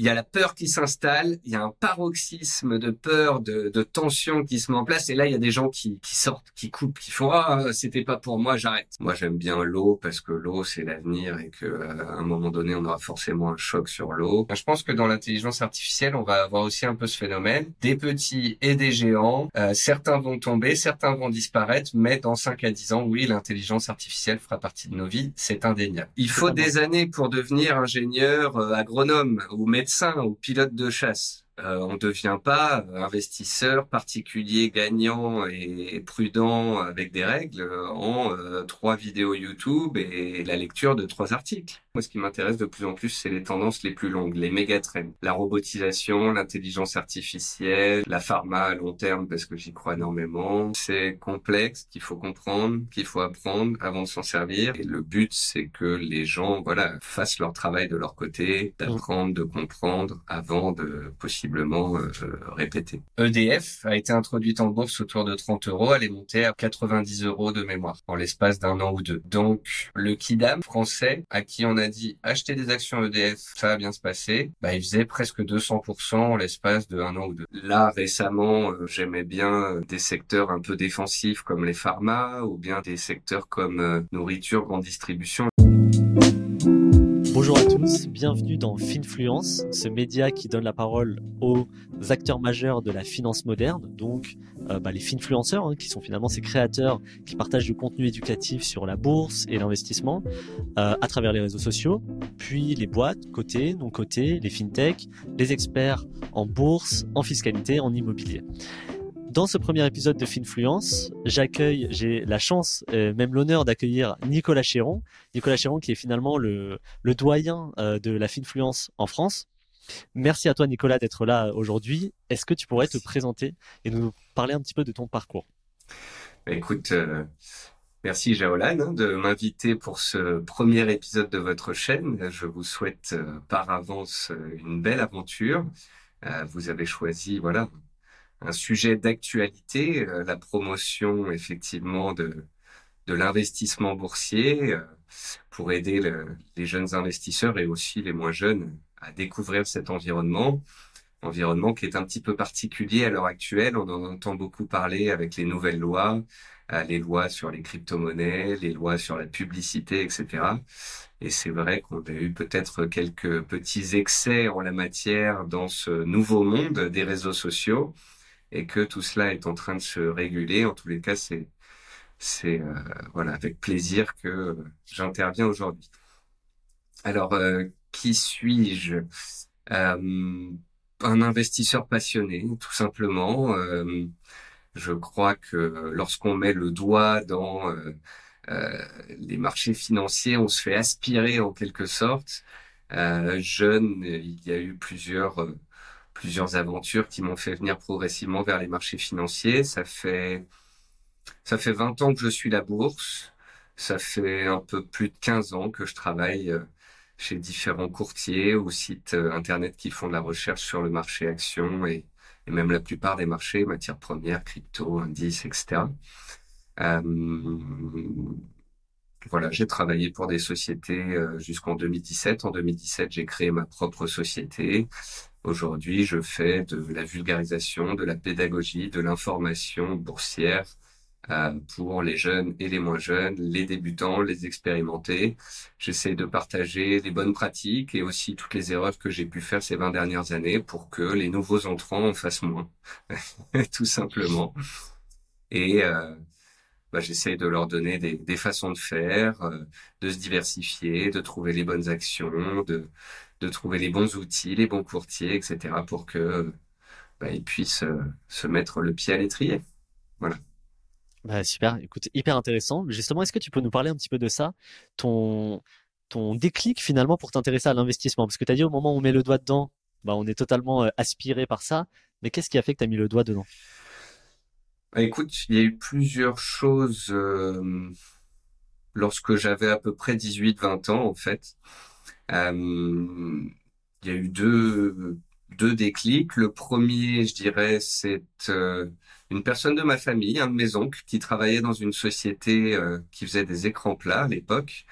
il y a la peur qui s'installe, il y a un paroxysme de peur, de, de, tension qui se met en place, et là il y a des gens qui, qui sortent, qui coupent, qui font ah c'était pas pour moi, j'arrête. Moi j'aime bien l'eau parce que l'eau c'est l'avenir et que euh, à un moment donné on aura forcément un choc sur l'eau. Je pense que dans l'intelligence artificielle on va avoir aussi un peu ce phénomène, des petits et des géants. Euh, certains vont tomber, certains vont disparaître, mais dans 5 à 10 ans, oui l'intelligence artificielle fera partie de nos vies, c'est indéniable. Il faut des années pour devenir ingénieur, euh, agronome ou médecin ou pilote de chasse. Euh, on ne devient pas investisseur particulier gagnant et prudent avec des règles en euh, trois vidéos YouTube et la lecture de trois articles. Moi, ce qui m'intéresse de plus en plus, c'est les tendances les plus longues, les méga trends. La robotisation, l'intelligence artificielle, la pharma à long terme, parce que j'y crois énormément. C'est complexe, qu'il faut comprendre, qu'il faut apprendre avant de s'en servir. Et le but, c'est que les gens, voilà, fassent leur travail de leur côté, d'apprendre, de comprendre avant de possiblement euh, répéter. EDF a été introduite en bourse autour de 30 euros. Elle est montée à 90 euros de mémoire en l'espace d'un an ou deux. Donc, le Kidam français, à qui on a dit acheter des actions EDF, ça va bien se passer, bah, il faisait presque 200% en l'espace de un an ou deux. Là, récemment, euh, j'aimais bien euh, des secteurs un peu défensifs comme les pharma ou bien des secteurs comme euh, nourriture, grande distribution. Bienvenue dans Finfluence, ce média qui donne la parole aux acteurs majeurs de la finance moderne, donc euh, bah, les finfluenceurs, hein, qui sont finalement ces créateurs qui partagent du contenu éducatif sur la bourse et l'investissement euh, à travers les réseaux sociaux, puis les boîtes, côté, non côté, les fintech, les experts en bourse, en fiscalité, en immobilier. Dans ce premier épisode de Finfluence, j'accueille, j'ai la chance, euh, même l'honneur d'accueillir Nicolas Chéron. Nicolas Chéron qui est finalement le, le doyen euh, de la Finfluence en France. Merci à toi Nicolas d'être là aujourd'hui. Est-ce que tu pourrais te présenter et nous parler un petit peu de ton parcours? Bah, Écoute, euh, merci Jaolan hein, de m'inviter pour ce premier épisode de votre chaîne. Je vous souhaite par avance une belle aventure. vous avez choisi, voilà, un sujet d'actualité, euh, la promotion effectivement de, de l'investissement boursier euh, pour aider les jeunes investisseurs et aussi les moins jeunes à découvrir cet environnement. Environnement qui est un petit peu particulier à l'heure actuelle. On en entend beaucoup parler avec les nouvelles lois, euh, les lois sur les crypto-monnaies, les lois sur la publicité, etc. Et c'est vrai qu'on a eu peut-être quelques petits excès en la matière dans ce nouveau monde des réseaux sociaux et que tout cela est en train de se réguler. En tous les cas, c'est c'est euh, voilà avec plaisir que j'interviens aujourd'hui. Alors, euh, qui suis-je? Euh, Un investisseur passionné, tout simplement. je crois que lorsqu'on met le doigt dans les marchés financiers, on se fait aspirer en quelque sorte. jeune, il y a eu plusieurs plusieurs aventures qui m'ont fait venir progressivement vers les marchés financiers. Ça fait, ça fait 20 ans que je suis la bourse. Ça fait un peu plus de 15 ans que je travaille euh, chez différents courtiers ou sites euh, internet qui font de la recherche sur le marché action et, même la plupart des marchés, matières premières, crypto, indices, etc. Euh, voilà, j'ai travaillé pour des sociétés jusqu'en 2017. En 2017, j'ai créé ma propre société. Aujourd'hui, je fais de la vulgarisation, de la pédagogie, de l'information boursière euh, pour les jeunes et les moins jeunes, les débutants, les expérimentés. J'essaie de partager les bonnes pratiques et aussi toutes les erreurs que j'ai pu faire ces 20 dernières années pour que les nouveaux entrants en fassent moins, tout simplement. Et euh, bah, j'essaie de leur donner des, façons de faire, euh, de se diversifier, de trouver les bonnes actions, de trouver les bons outils, les bons courtiers, etc. pour que bah, ils puissent euh, se mettre le pied à l'étrier. Voilà. Bah, super. Écoute, hyper intéressant. Justement, est-ce que tu peux nous parler un petit peu de ça, ton ton déclic finalement pour t'intéresser à l'investissement? Parce que tu as dit au moment où on met le doigt dedans, bah, on est totalement euh, aspiré par ça. Mais qu'est-ce qui a fait que tu as mis le doigt dedans? Bah, Écoute, il y a eu plusieurs choses euh, lorsque j'avais à peu près 18-20 ans en fait. Euh, il y a eu deux, deux déclics. Le premier, je dirais, c'est euh, une personne de ma famille, un de mes oncles, qui travaillait dans une société euh, qui faisait des écrans plats à l'époque.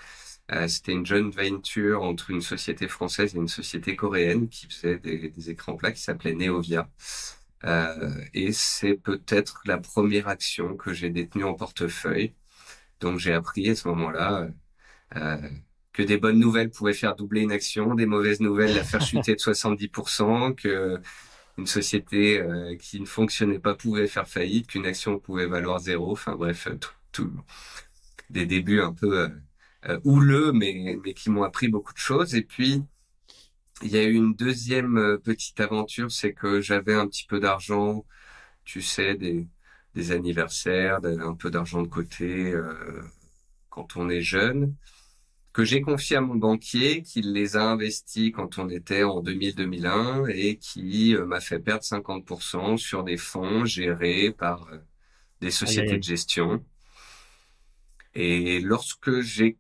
C'était une joint venture entre une société française et une société coréenne qui faisait des, des écrans plats qui s'appelait Neovia. Euh, et c'est peut-être la première action que j'ai détenue en portefeuille. Donc j'ai appris à ce moment-là euh, que des bonnes nouvelles pouvaient faire doubler une action, des mauvaises nouvelles la faire chuter de 70%, que une société euh, qui ne fonctionnait pas pouvait faire faillite, qu'une action pouvait valoir zéro. Enfin bref, tout, tout des débuts un peu euh, houleux, mais, mais qui m'ont appris beaucoup de choses. Et puis il y a eu une deuxième euh, petite aventure, c'est que j'avais un petit peu d'argent, tu sais, des, des anniversaires, un peu d'argent de côté euh, quand on est jeune, que j'ai confié à mon banquier, qui les a investis quand on était en 2000-2001 et qui euh, m'a fait perdre 50% sur des fonds gérés par des sociétés de gestion. Et lorsque j'ai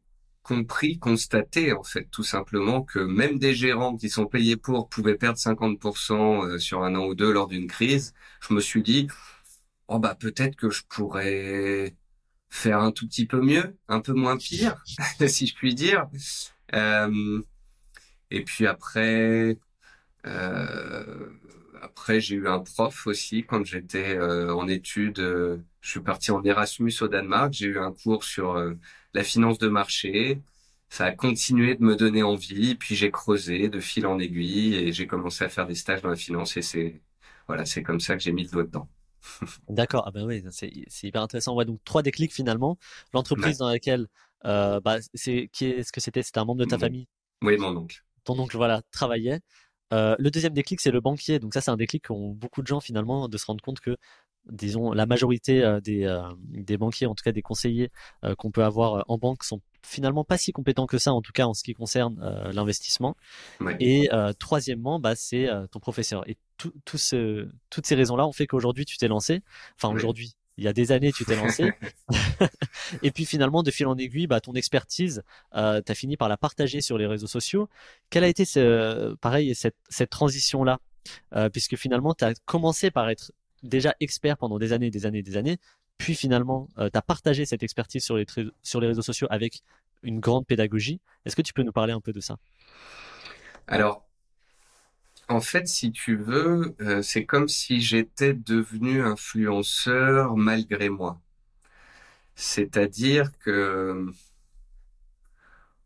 compris, constaté en fait tout simplement que même des gérants qui sont payés pour pouvaient perdre 50% euh, sur un an ou deux lors d'une crise, je me suis dit oh bah peut-être que je pourrais faire un tout petit peu mieux, un peu moins pire, si je puis dire. Euh, et puis après, euh, après j'ai eu un prof aussi quand j'étais euh, en études. Je suis parti en Erasmus au Danemark. J'ai eu un cours sur la finance de marché. Ça a continué de me donner envie, puis j'ai creusé de fil en aiguille et j'ai commencé à faire des stages dans la finance et c'est voilà, c'est comme ça que j'ai mis le doigt dedans. D'accord, ah ben oui, c'est hyper intéressant. Ouais, donc trois déclics finalement. L'entreprise dans laquelle, euh, bah, c'est qui est-ce que c'était C'était un membre de ta famille? Oui, mon oncle. Ton oncle, voilà, travaillait. Euh, le deuxième déclic, c'est le banquier. Donc ça, c'est un déclic qu'ont beaucoup de gens finalement de se rendre compte que disons, la majorité euh, des, euh, des banquiers, en tout cas des conseillers euh, qu'on peut avoir en banque, sont finalement pas si compétents que ça, en tout cas en ce qui concerne l'investissement. Et troisièmement, bah, c'est ton professeur. Et tout, tout ce, toutes ces raisons-là ont fait qu'aujourd'hui, tu t'es lancé. Enfin, aujourd'hui, il y a des années, tu t'es lancé. et puis finalement, de fil en aiguille, bah, ton expertise, euh, tu as fini par la partager sur les réseaux sociaux. Quelle a été, ce, pareil, cette, cette transition-là? Puisque finalement, tu as commencé par être déjà expert pendant des années, des années, des années, puis finalement, euh, tu as partagé cette expertise sur les, sur les réseaux sociaux avec une grande pédagogie. Est-ce que tu peux nous parler un peu de ça? Alors, en fait, si tu veux, euh, c'est comme si j'étais devenu influenceur malgré moi. C'est-à-dire que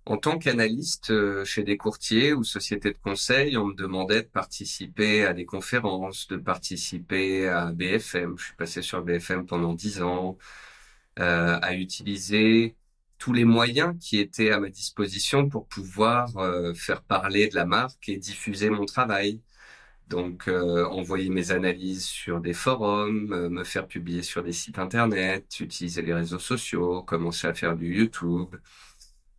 en tant qu'analyste euh, chez des courtiers ou sociétés de conseil, on me demandait de participer à des conférences, de participer à BFM. Je suis passé sur BFM pendant dix ans, euh, à utiliser tous les moyens qui étaient à ma disposition pour pouvoir euh, faire parler de la marque et diffuser mon travail. Donc, envoyer mes analyses sur des forums, me faire publier sur des sites internet, utiliser les réseaux sociaux, commencer à faire du YouTube.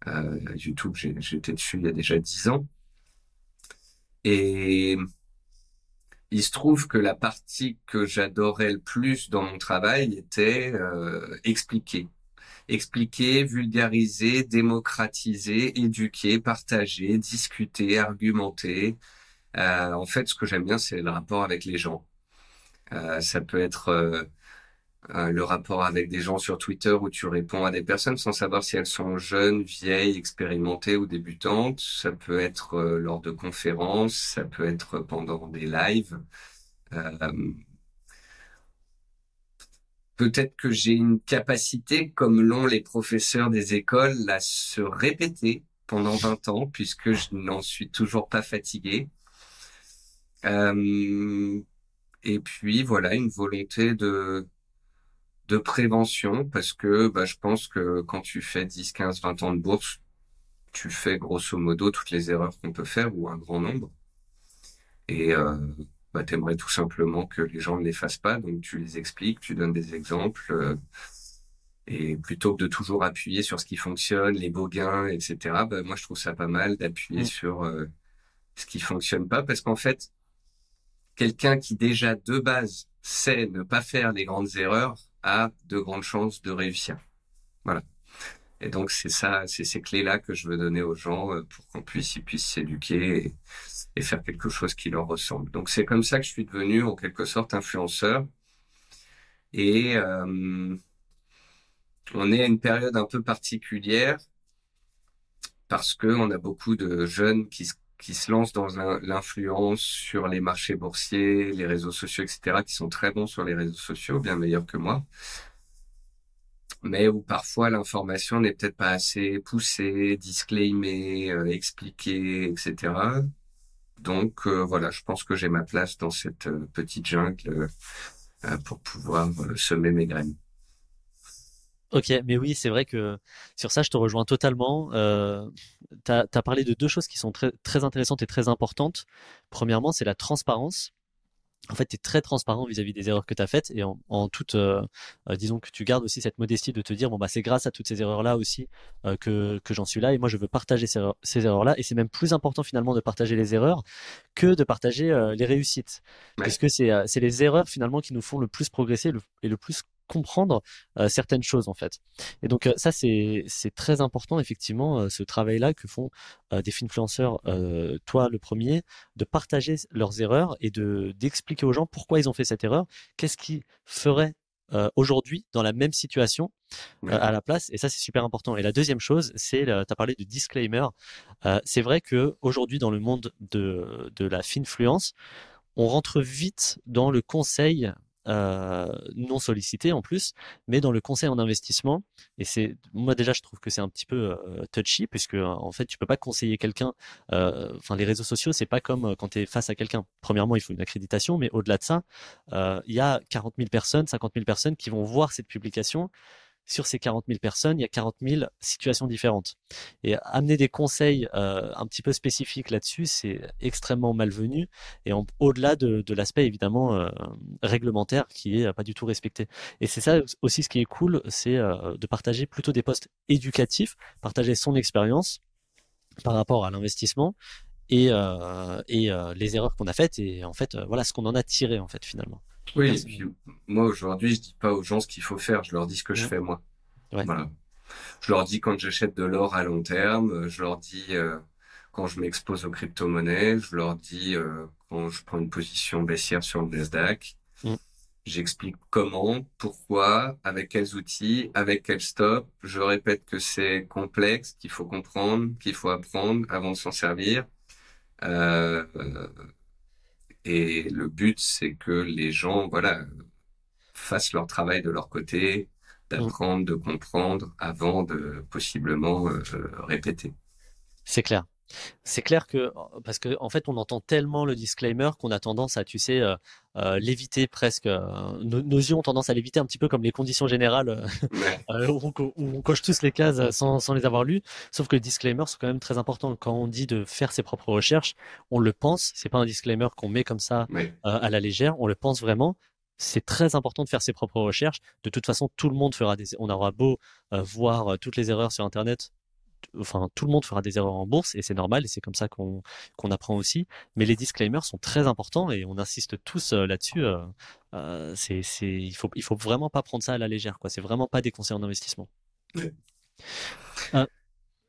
Euh, YouTube, j'étais dessus il y a déjà dix ans. Et il se trouve que la partie que j'adorais le plus dans mon travail était euh, expliquer. Expliquer, vulgariser, démocratiser, éduquer, partager, discuter, argumenter. Euh, en fait, ce que j'aime bien, c'est le rapport avec les gens. Euh, ça peut être euh, le rapport avec des gens sur Twitter où tu réponds à des personnes sans savoir si elles sont jeunes, vieilles, expérimentées ou débutantes. Ça peut être euh, lors de conférences, ça peut être pendant des lives. Euh, peut-être que j'ai une capacité, comme l'ont les professeurs des écoles, à se répéter pendant 20 ans, puisque je n'en suis toujours pas fatigué. et puis voilà, une volonté de de prévention parce que bah, je pense que quand tu fais 10, 15, 20 ans de bourse, tu fais grosso modo toutes les erreurs qu'on peut faire ou un grand nombre. Et euh, bah, tu aimerais tout simplement que les gens ne les fassent pas, donc tu les expliques, tu donnes des exemples. Euh, et plutôt que de toujours appuyer sur ce qui fonctionne, les beaux gains, etc., bah, moi je trouve ça pas mal d'appuyer mmh. sur euh, ce qui fonctionne pas parce qu'en fait, quelqu'un qui déjà de base sait ne pas faire les grandes erreurs, a de grandes chances de réussir. Voilà. Et donc c'est ça, c'est ces clés-là que je veux donner aux gens euh, pour qu'on puisse, ils puissent s'éduquer et, faire quelque chose qui leur ressemble. Donc c'est comme ça que je suis devenu en quelque sorte influenceur. Et euh, on est à une période un peu particulière parce que on a beaucoup de jeunes qui se qui se lancent dans l'influence sur les marchés boursiers, les réseaux sociaux, etc., qui sont très bons sur les réseaux sociaux, bien meilleurs que moi, mais où parfois l'information n'est peut-être pas assez poussée, disclaimée, euh, expliquée, etc. Donc euh, voilà, je pense que j'ai ma place dans cette euh, petite jungle pour pouvoir semer mes graines. Ok, mais oui, c'est vrai que sur ça, je te rejoins totalement. Euh, tu as, parlé de deux choses qui sont très, très intéressantes et très importantes. Premièrement, c'est la transparence. En fait, tu es très transparent vis-à-vis des erreurs que tu as faites et en, en toute, euh, euh, disons que tu gardes aussi cette modestie de te dire, bon, bah, c'est grâce à toutes ces erreurs-là aussi euh, que, que j'en suis là et moi, je veux partager ces, ces erreurs-là. Et c'est même plus important finalement de partager les erreurs que de partager les réussites. Parce que c'est les erreurs finalement qui nous font le plus progresser et le plus comprendre euh, certaines choses en fait. Et donc euh, ça c'est c'est très important effectivement euh, ce travail là que font des influenceurs, toi le premier, de partager leurs erreurs et de d'expliquer aux gens pourquoi ils ont fait cette erreur, qu'est-ce qui ferait aujourd'hui dans la même situation à la place. Et ça c'est super important. Et la deuxième chose c'est tu as parlé de disclaimer. C'est vrai que aujourd'hui dans le monde de de la finfluence on rentre vite dans le conseil euh, non sollicité en plus, mais dans le conseil en investissement. Et c'est moi déjà je trouve que c'est un petit peu euh, touchy puisque en fait tu peux pas conseiller quelqu'un. Euh, enfin les réseaux sociaux c'est pas comme quand tu es face à quelqu'un. Premièrement il faut une accréditation, mais au-delà de ça il y a 40 000 personnes, 50 000 personnes qui vont voir cette publication sur ces 40 000 personnes, il y a 40 000 situations différentes. Et amener des conseils euh, un petit peu spécifiques là-dessus, c'est extrêmement malvenu et au-delà de, l'aspect évidemment euh, réglementaire qui est pas du tout respecté. Et c'est ça aussi ce qui est cool, c'est euh, de partager plutôt des postes éducatifs, partager son expérience par rapport à l'investissement et, et les erreurs qu'on a faites et en fait voilà ce qu'on en a tiré en fait finalement. Oui, et puis moi aujourd'hui, je dis pas aux gens ce qu'il faut faire, je leur dis ce que je fais moi. Voilà. Je leur dis quand j'achète de l'or à long terme, je leur dis euh, quand je m'expose aux crypto-monnaies, je leur dis euh, quand je prends une position baissière sur le Nasdaq. Mm. J'explique comment, pourquoi, avec quels outils, avec quel stop. Je répète que c'est complexe, qu'il faut comprendre, qu'il faut apprendre avant de s'en servir. Euh, et le but, c'est que les gens, voilà, fassent leur travail de leur côté, d'apprendre, de comprendre avant de possiblement euh, répéter. C'est clair. C'est clair que parce que en fait on entend tellement le disclaimer qu'on a tendance à tu sais euh, euh, l'éviter presque nos, yeux ont tendance à l'éviter un petit peu comme les conditions générales où, on, coche tous les cases sans, sans les avoir lues. Sauf que le disclaimer c'est quand même très important quand on dit de faire ses propres recherches on le pense. C'est pas un disclaimer qu'on met comme ça à la légère. On le pense vraiment. C'est très important de faire ses propres recherches. De toute façon, tout le monde fera des. On aura beau voir toutes les erreurs sur Internet, enfin tout le monde fera des erreurs en bourse et c'est normal et c'est comme ça qu'on apprend aussi. Mais les disclaimers sont très importants et on insiste tous euh, là-dessus. Euh, euh, c'est c'est il faut il faut vraiment pas prendre ça à la légère quoi. C'est vraiment pas des conseils en investissement.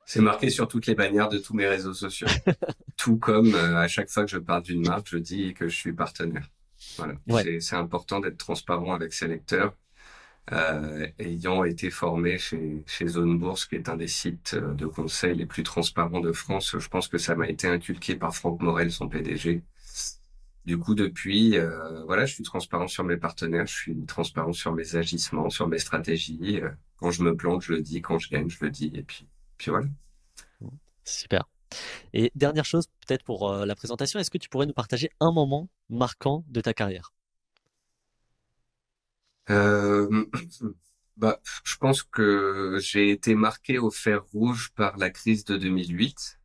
C'est marqué sur toutes les bannières de tous mes réseaux sociaux. Tout comme à chaque fois que je parle d'une marque, je dis que je suis partenaire. Voilà. C'est important d'être transparent avec ses lecteurs euh, ayant été formé chez, chez Zone Bourse, qui est un des sites euh, de conseil les plus transparents de France. Je pense que ça m'a été inculqué par Franck Morel, son PDG. Du coup, depuis, euh, voilà, je suis transparent sur mes partenaires, je suis transparent sur mes agissements, sur mes stratégies. Euh, quand je me plante, je le dis. Quand je gagne, je le dis. Et puis, puis voilà. Super. Et dernière chose, peut-être pour la présentation, est-ce que tu pourrais nous partager un moment marquant de ta carrière? Euh, bah, je pense que j'ai été marqué au fer rouge par la crise de 2008.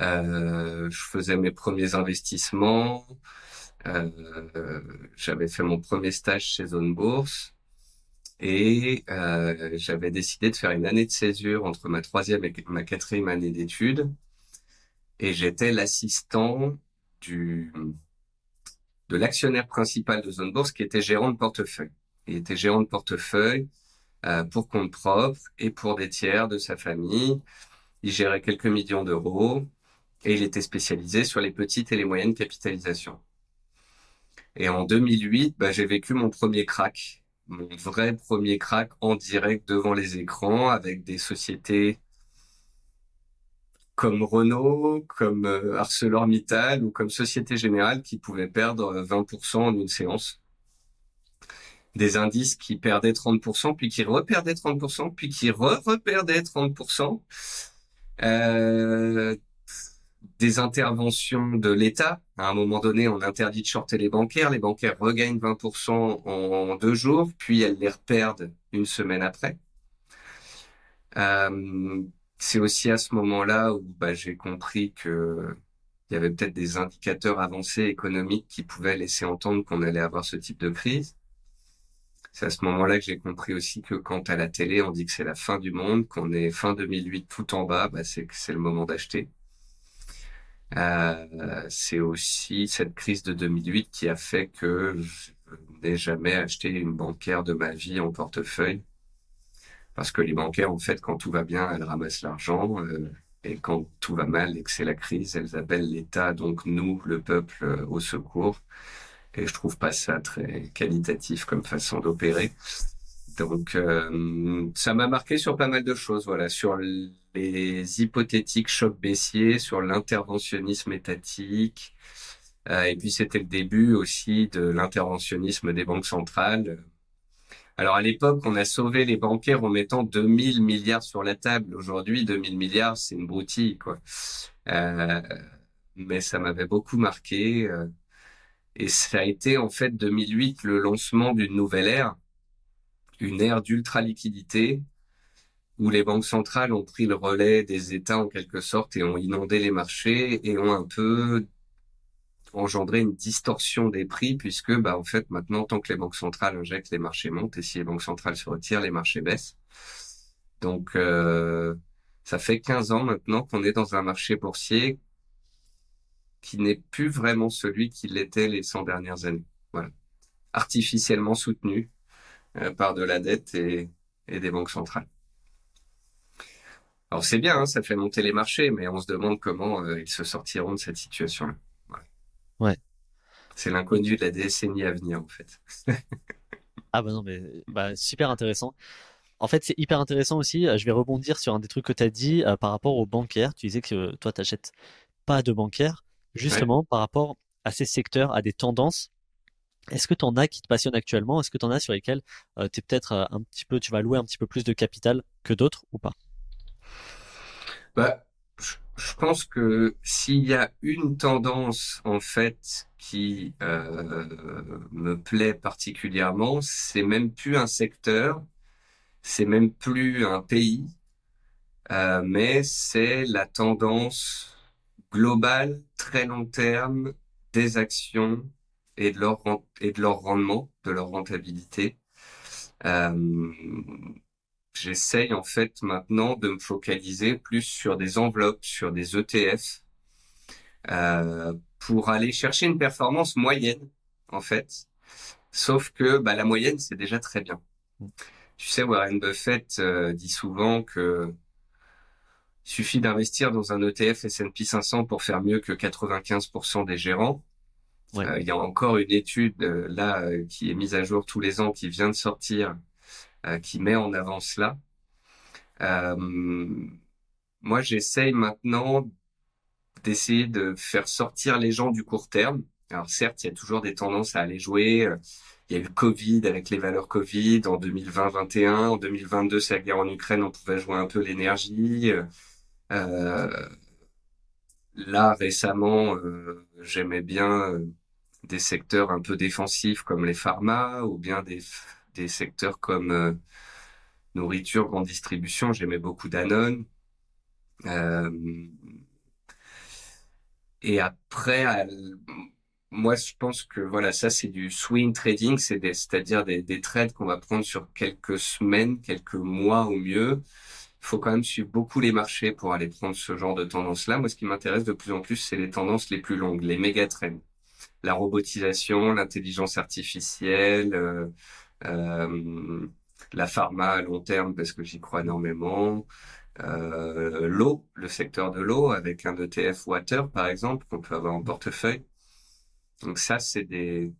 Euh, je faisais mes premiers investissements. Euh, j'avais fait mon premier stage chez Zone Bourse et euh, j'avais décidé de faire une année de césure entre ma troisième et ma quatrième année d'études. Et j'étais l'assistant du de l'actionnaire principal de Zone Bourse qui était gérant de portefeuille. Il était gérant de portefeuille euh, pour compte propre et pour des tiers de sa famille. Il gérait quelques millions d'euros et il était spécialisé sur les petites et les moyennes capitalisations. Et en 2008, bah, j'ai vécu mon premier crack, mon vrai premier crack en direct devant les écrans avec des sociétés comme Renault, comme ArcelorMittal ou comme Société Générale qui pouvaient perdre 20% en une séance des indices qui perdaient 30%, puis qui reperdaient 30%, puis qui re-reperdaient 30%. Euh, des interventions de l'État. À un moment donné, on interdit de shorter les bancaires. Les bancaires regagnent 20% en deux jours, puis elles les reperdent une semaine après. Euh, c'est aussi à ce moment-là où bah, j'ai compris que il y avait peut-être des indicateurs avancés économiques qui pouvaient laisser entendre qu'on allait avoir ce type de crise. C'est à ce moment-là que j'ai compris aussi que quand à la télé on dit que c'est la fin du monde, qu'on est fin 2008 tout en bas, bah c'est que c'est le moment d'acheter. Euh, c'est aussi cette crise de 2008 qui a fait que je n'ai jamais acheté une bancaire de ma vie en portefeuille. Parce que les bancaires, en fait, quand tout va bien, elles ramassent l'argent. Euh, et quand tout va mal et que c'est la crise, elles appellent l'État, donc nous, le peuple, euh, au secours. Et je trouve pas ça très qualitatif comme façon d'opérer. Donc, euh, ça m'a marqué sur pas mal de choses, voilà, sur les hypothétiques chocs baissiers, sur l'interventionnisme étatique. Et puis, c'était le début aussi de l'interventionnisme des banques centrales. Alors, à l'époque, on a sauvé les bancaires en mettant 2000 milliards sur la table. Aujourd'hui, 2000 milliards, c'est une broutille, quoi. Euh, mais ça m'avait beaucoup marqué. Euh, et ça a été en fait 2008 le lancement d'une nouvelle ère, une ère d'ultra liquidité où les banques centrales ont pris le relais des États en quelque sorte et ont inondé les marchés et ont un peu engendré une distorsion des prix puisque bah en fait maintenant tant que les banques centrales injectent les marchés montent et si les banques centrales se retirent les marchés baissent. Donc euh, ça fait 15 ans maintenant qu'on est dans un marché boursier qui n'est plus vraiment celui qu'il était les 100 dernières années. Voilà. Artificiellement soutenu euh, par de la dette et, et, des banques centrales. Alors c'est bien, hein, ça fait monter les marchés, mais on se demande comment euh, ils se sortiront de cette situation-là. Ouais. C'est l'inconnu de la décennie à venir, en fait. ah bah non, mais bah, super intéressant. En fait, c'est hyper intéressant aussi. Euh, je vais rebondir sur un des trucs que tu as dit par rapport aux bancaires. Tu disais que toi, tu n'achètes pas de bancaires justement par rapport à ces secteurs, à des tendances. Est-ce que tu en as qui te passionnent actuellement? Est-ce que tu en as sur lesquels euh, tu peut-être euh, un petit peu, tu vas louer un petit peu plus de capital que d'autres ou pas? Bah, je pense que s'il y a une tendance en fait qui euh, me plaît particulièrement, c'est même plus un secteur, c'est même plus un pays, euh, mais c'est la tendance global, très long terme des actions et de leur, et de leur rendement, de leur rentabilité. Euh, J'essaye en fait maintenant de me focaliser plus sur des enveloppes, sur des ETF, euh, pour aller chercher une performance moyenne en fait. Sauf que bah, la moyenne c'est déjà très bien. Tu sais, Warren Buffett euh, dit souvent que il suffit d'investir dans un ETF S&P 500 pour faire mieux que 95% des gérants. Euh, il y a encore une étude euh, là euh, qui est mise à jour tous les ans, qui vient de sortir, qui met en avant cela. moi, j'essaye maintenant d'essayer de faire sortir les gens du court terme. Alors certes, il y a toujours des tendances à aller jouer. Il y a eu le Covid avec les valeurs Covid en 2020-21. En 2022, c'est la guerre en Ukraine, on pouvait jouer un peu l'énergie. Euh, là, récemment, euh, j'aimais bien euh, des secteurs un peu défensifs comme les pharma ou bien des, des secteurs comme nourriture, grande distribution. J'aimais beaucoup Danone. et après, moi, je pense que voilà, ça c'est du swing trading, c'est-à-dire des, des trades qu'on va prendre sur quelques semaines, quelques mois au mieux, il faut quand même suivre beaucoup les marchés pour aller prendre ce genre de tendance-là. Moi, ce qui m'intéresse de plus en plus, c'est les tendances les plus longues, les méga trends. La robotisation, l'intelligence artificielle, euh, euh, la pharma à long terme, parce que j'y crois énormément. Euh, l'eau, le secteur de l'eau, avec un ETF water, par exemple, qu'on peut avoir en portefeuille. Donc ça, c'est des...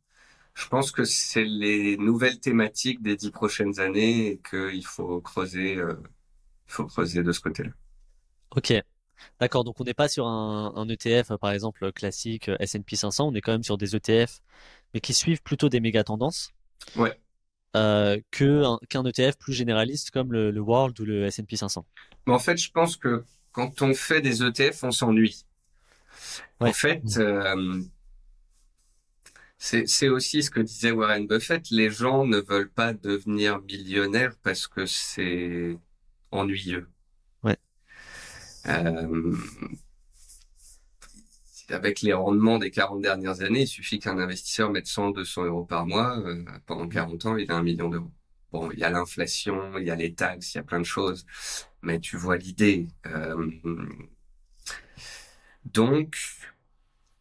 Je pense que c'est les nouvelles thématiques des dix prochaines années et qu'il faut creuser... Euh, faut creuser de ce côté-là. Ok. D'accord, donc on n'est pas sur un, un ETF, par exemple, classique S&P 500, on est quand même sur des ETF, mais qui suivent plutôt des méga tendances. Ouais. Euh, qu'un ETF plus généraliste comme le, le World ou le S&P 500. Mais en fait, je pense que quand on fait des ETF, on s'ennuie. Ouais. En fait, euh, c'est c'est aussi ce que disait Warren Buffett. Les gens ne veulent pas devenir millionnaires parce que c'est ennuyeux. Ouais. Euh, avec les rendements des 40 dernières années, il suffit qu'un investisseur mette 100, 200 euros par mois. euh, pendant 40 ans, il a un million d'euros. Bon, il y a l'inflation, il y a les taxes, il y a plein de choses, mais tu vois l'idée. Euh, donc,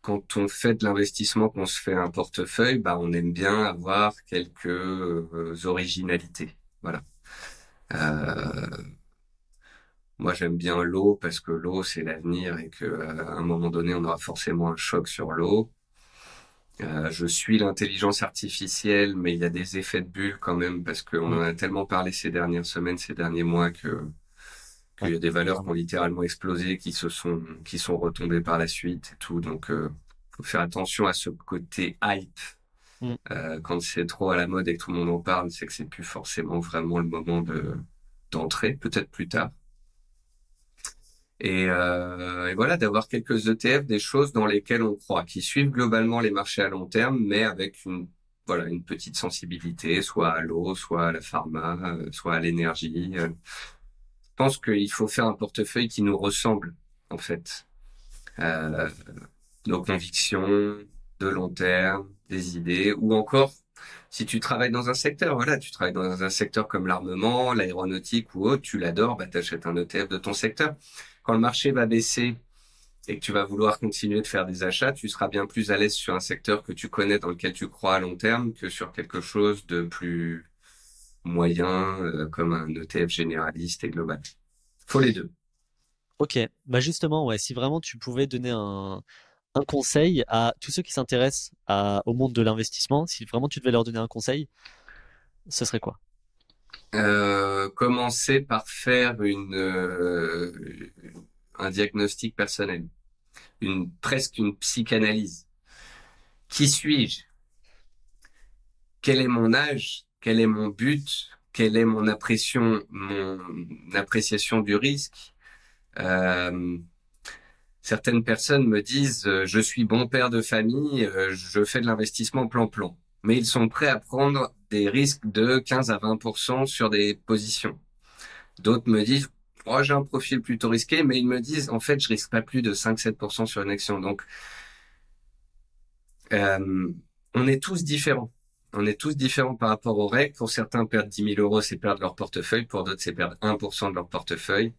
quand on fait de l'investissement, qu'on se fait un portefeuille, bah, on aime bien avoir quelques euh, originalités. Voilà. Moi, j'aime bien l'eau parce que l'eau, c'est l'avenir et que euh, un moment donné, on aura forcément un choc sur l'eau. Euh, je suis l'intelligence artificielle, mais il y a des effets de bulle quand même parce qu'on en a tellement parlé ces dernières semaines, ces derniers mois que qu'il y a des valeurs qui ont littéralement explosé, qui se sont qui sont retombées par la suite et tout. Donc, euh, faut faire attention à ce côté hype. Mm. Euh, quand c'est trop à la mode et que tout le monde en parle, c'est que c'est plus forcément vraiment le moment de d'entrer, peut-être plus tard. Et, euh, et voilà, d'avoir quelques ETF, des choses dans lesquelles on croit, qui suivent globalement les marchés à long terme, mais avec une voilà une petite sensibilité, soit à l'eau, soit à la pharma, euh, soit à l'énergie. Euh, Je pense qu'il faut faire un portefeuille qui nous ressemble, en fait. Euh, nos convictions de long terme, des idées, ou encore si tu travailles dans un secteur, voilà, tu travailles dans un secteur comme l'armement, l'aéronautique ou autre, tu l'adores, bah t'achètes un ETF de ton secteur. Quand le marché va baisser et que tu vas vouloir continuer de faire des achats, tu seras bien plus à l'aise sur un secteur que tu connais, dans lequel tu crois à long terme, que sur quelque chose de plus moyen, euh, comme un ETF généraliste et global. Faut les deux. Ok, bah justement, ouais, si vraiment tu pouvais donner un, un conseil à tous ceux qui s'intéressent au monde de l'investissement, si vraiment tu devais leur donner un conseil, ce serait quoi? Euh, commencer par faire une euh, un diagnostic personnel, une presque une psychanalyse. Qui suis-je? Quel est mon âge? Quel est mon but? Quelle est mon appréciation, mon appréciation du risque? Euh, certaines personnes me disent, euh, je suis bon père de famille, euh, je fais de l'investissement plan-plan. Mais ils sont prêts à prendre des risques de 15 à 20% sur des positions. D'autres me disent, oh, j'ai un profil plutôt risqué, mais ils me disent, en fait, je risque pas plus de 5-7% sur une action. Donc, euh, on est tous différents. On est tous différents par rapport aux règles. Pour certains, perdre 10 000 euros, c'est perdre leur portefeuille. Pour d'autres, c'est perdre 1% de leur portefeuille.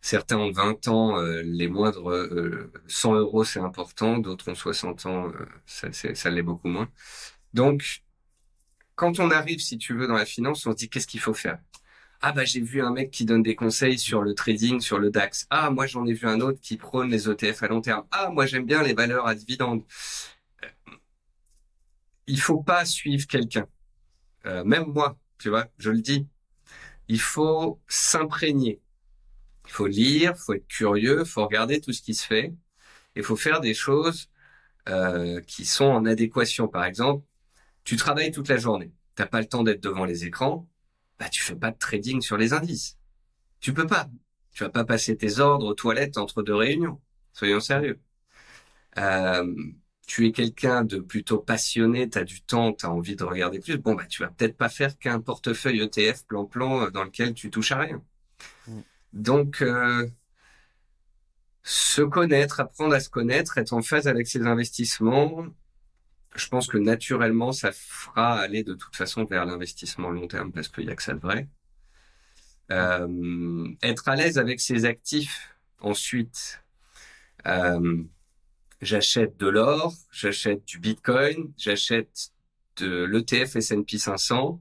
Certains ont 20 ans, euh, les moindres euh, 100 euros, c'est important. D'autres ont 60 ans, euh, ça, ça l'est beaucoup moins. Donc, quand on arrive, si tu veux, dans la finance, on se dit qu'est-ce qu'il faut faire? Ah bah j'ai vu un mec qui donne des conseils sur le trading, sur le DAX. Ah moi j'en ai vu un autre qui prône les ETF à long terme. Ah moi j'aime bien les valeurs à dividendes. Euh, il faut pas suivre quelqu'un. Euh, même moi, tu vois, je le dis. Il faut s'imprégner. Il faut lire, il faut être curieux, il faut regarder tout ce qui se fait. Il faut faire des choses euh, qui sont en adéquation. Par exemple, tu travailles toute la journée, t'as pas le temps d'être devant les écrans, bah tu fais pas de trading sur les indices. Tu peux pas. Tu vas pas passer tes ordres aux toilettes entre deux réunions. Soyons sérieux. Euh, tu es quelqu'un de plutôt passionné, tu as du temps, tu as envie de regarder plus. Bon bah tu vas peut-être pas faire qu'un portefeuille ETF plan-plan dans lequel tu touches à rien. Mm. Donc euh, se connaître, apprendre à se connaître, être en phase avec ses investissements, je pense que naturellement, ça fera aller de toute façon vers l'investissement long terme parce qu'il y a que ça de vrai. Euh, être à l'aise avec ses actifs. Ensuite, euh, j'achète de l'or, j'achète du Bitcoin, j'achète de l'ETF S&P 500.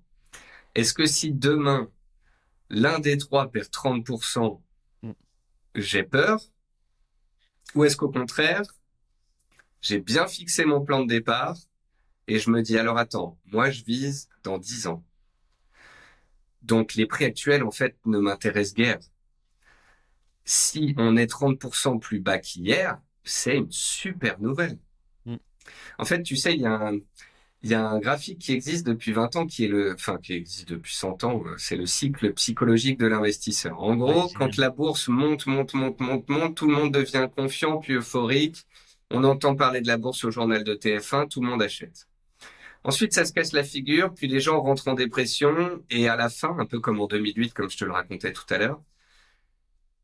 Est-ce que si demain l'un des trois perd 30%, j'ai peur? Ou est-ce qu'au contraire, j'ai bien fixé mon plan de départ et je me dis alors attends, moi je vise dans 10 ans. Donc les prix actuels en fait ne m'intéressent guère. si on est 30% plus bas qu'hier, c'est une super nouvelle. Mm. En fait, tu sais, il y a un, il y a un graphique qui existe depuis 20 ans, qui est le, enfin, qui existe depuis 100 ans, euh, c'est le cycle psychologique de l'investisseur. En gros, quand la bourse monte, monte, monte, monte, monte, tout le monde devient confiant, puis euphorique. On entend parler de la bourse au journal de TF1, tout le monde achète. Ensuite, ça se casse la figure, puis les gens rentrent en dépression, et à la fin, un peu comme en 2008, comme je te le racontais tout à l'heure,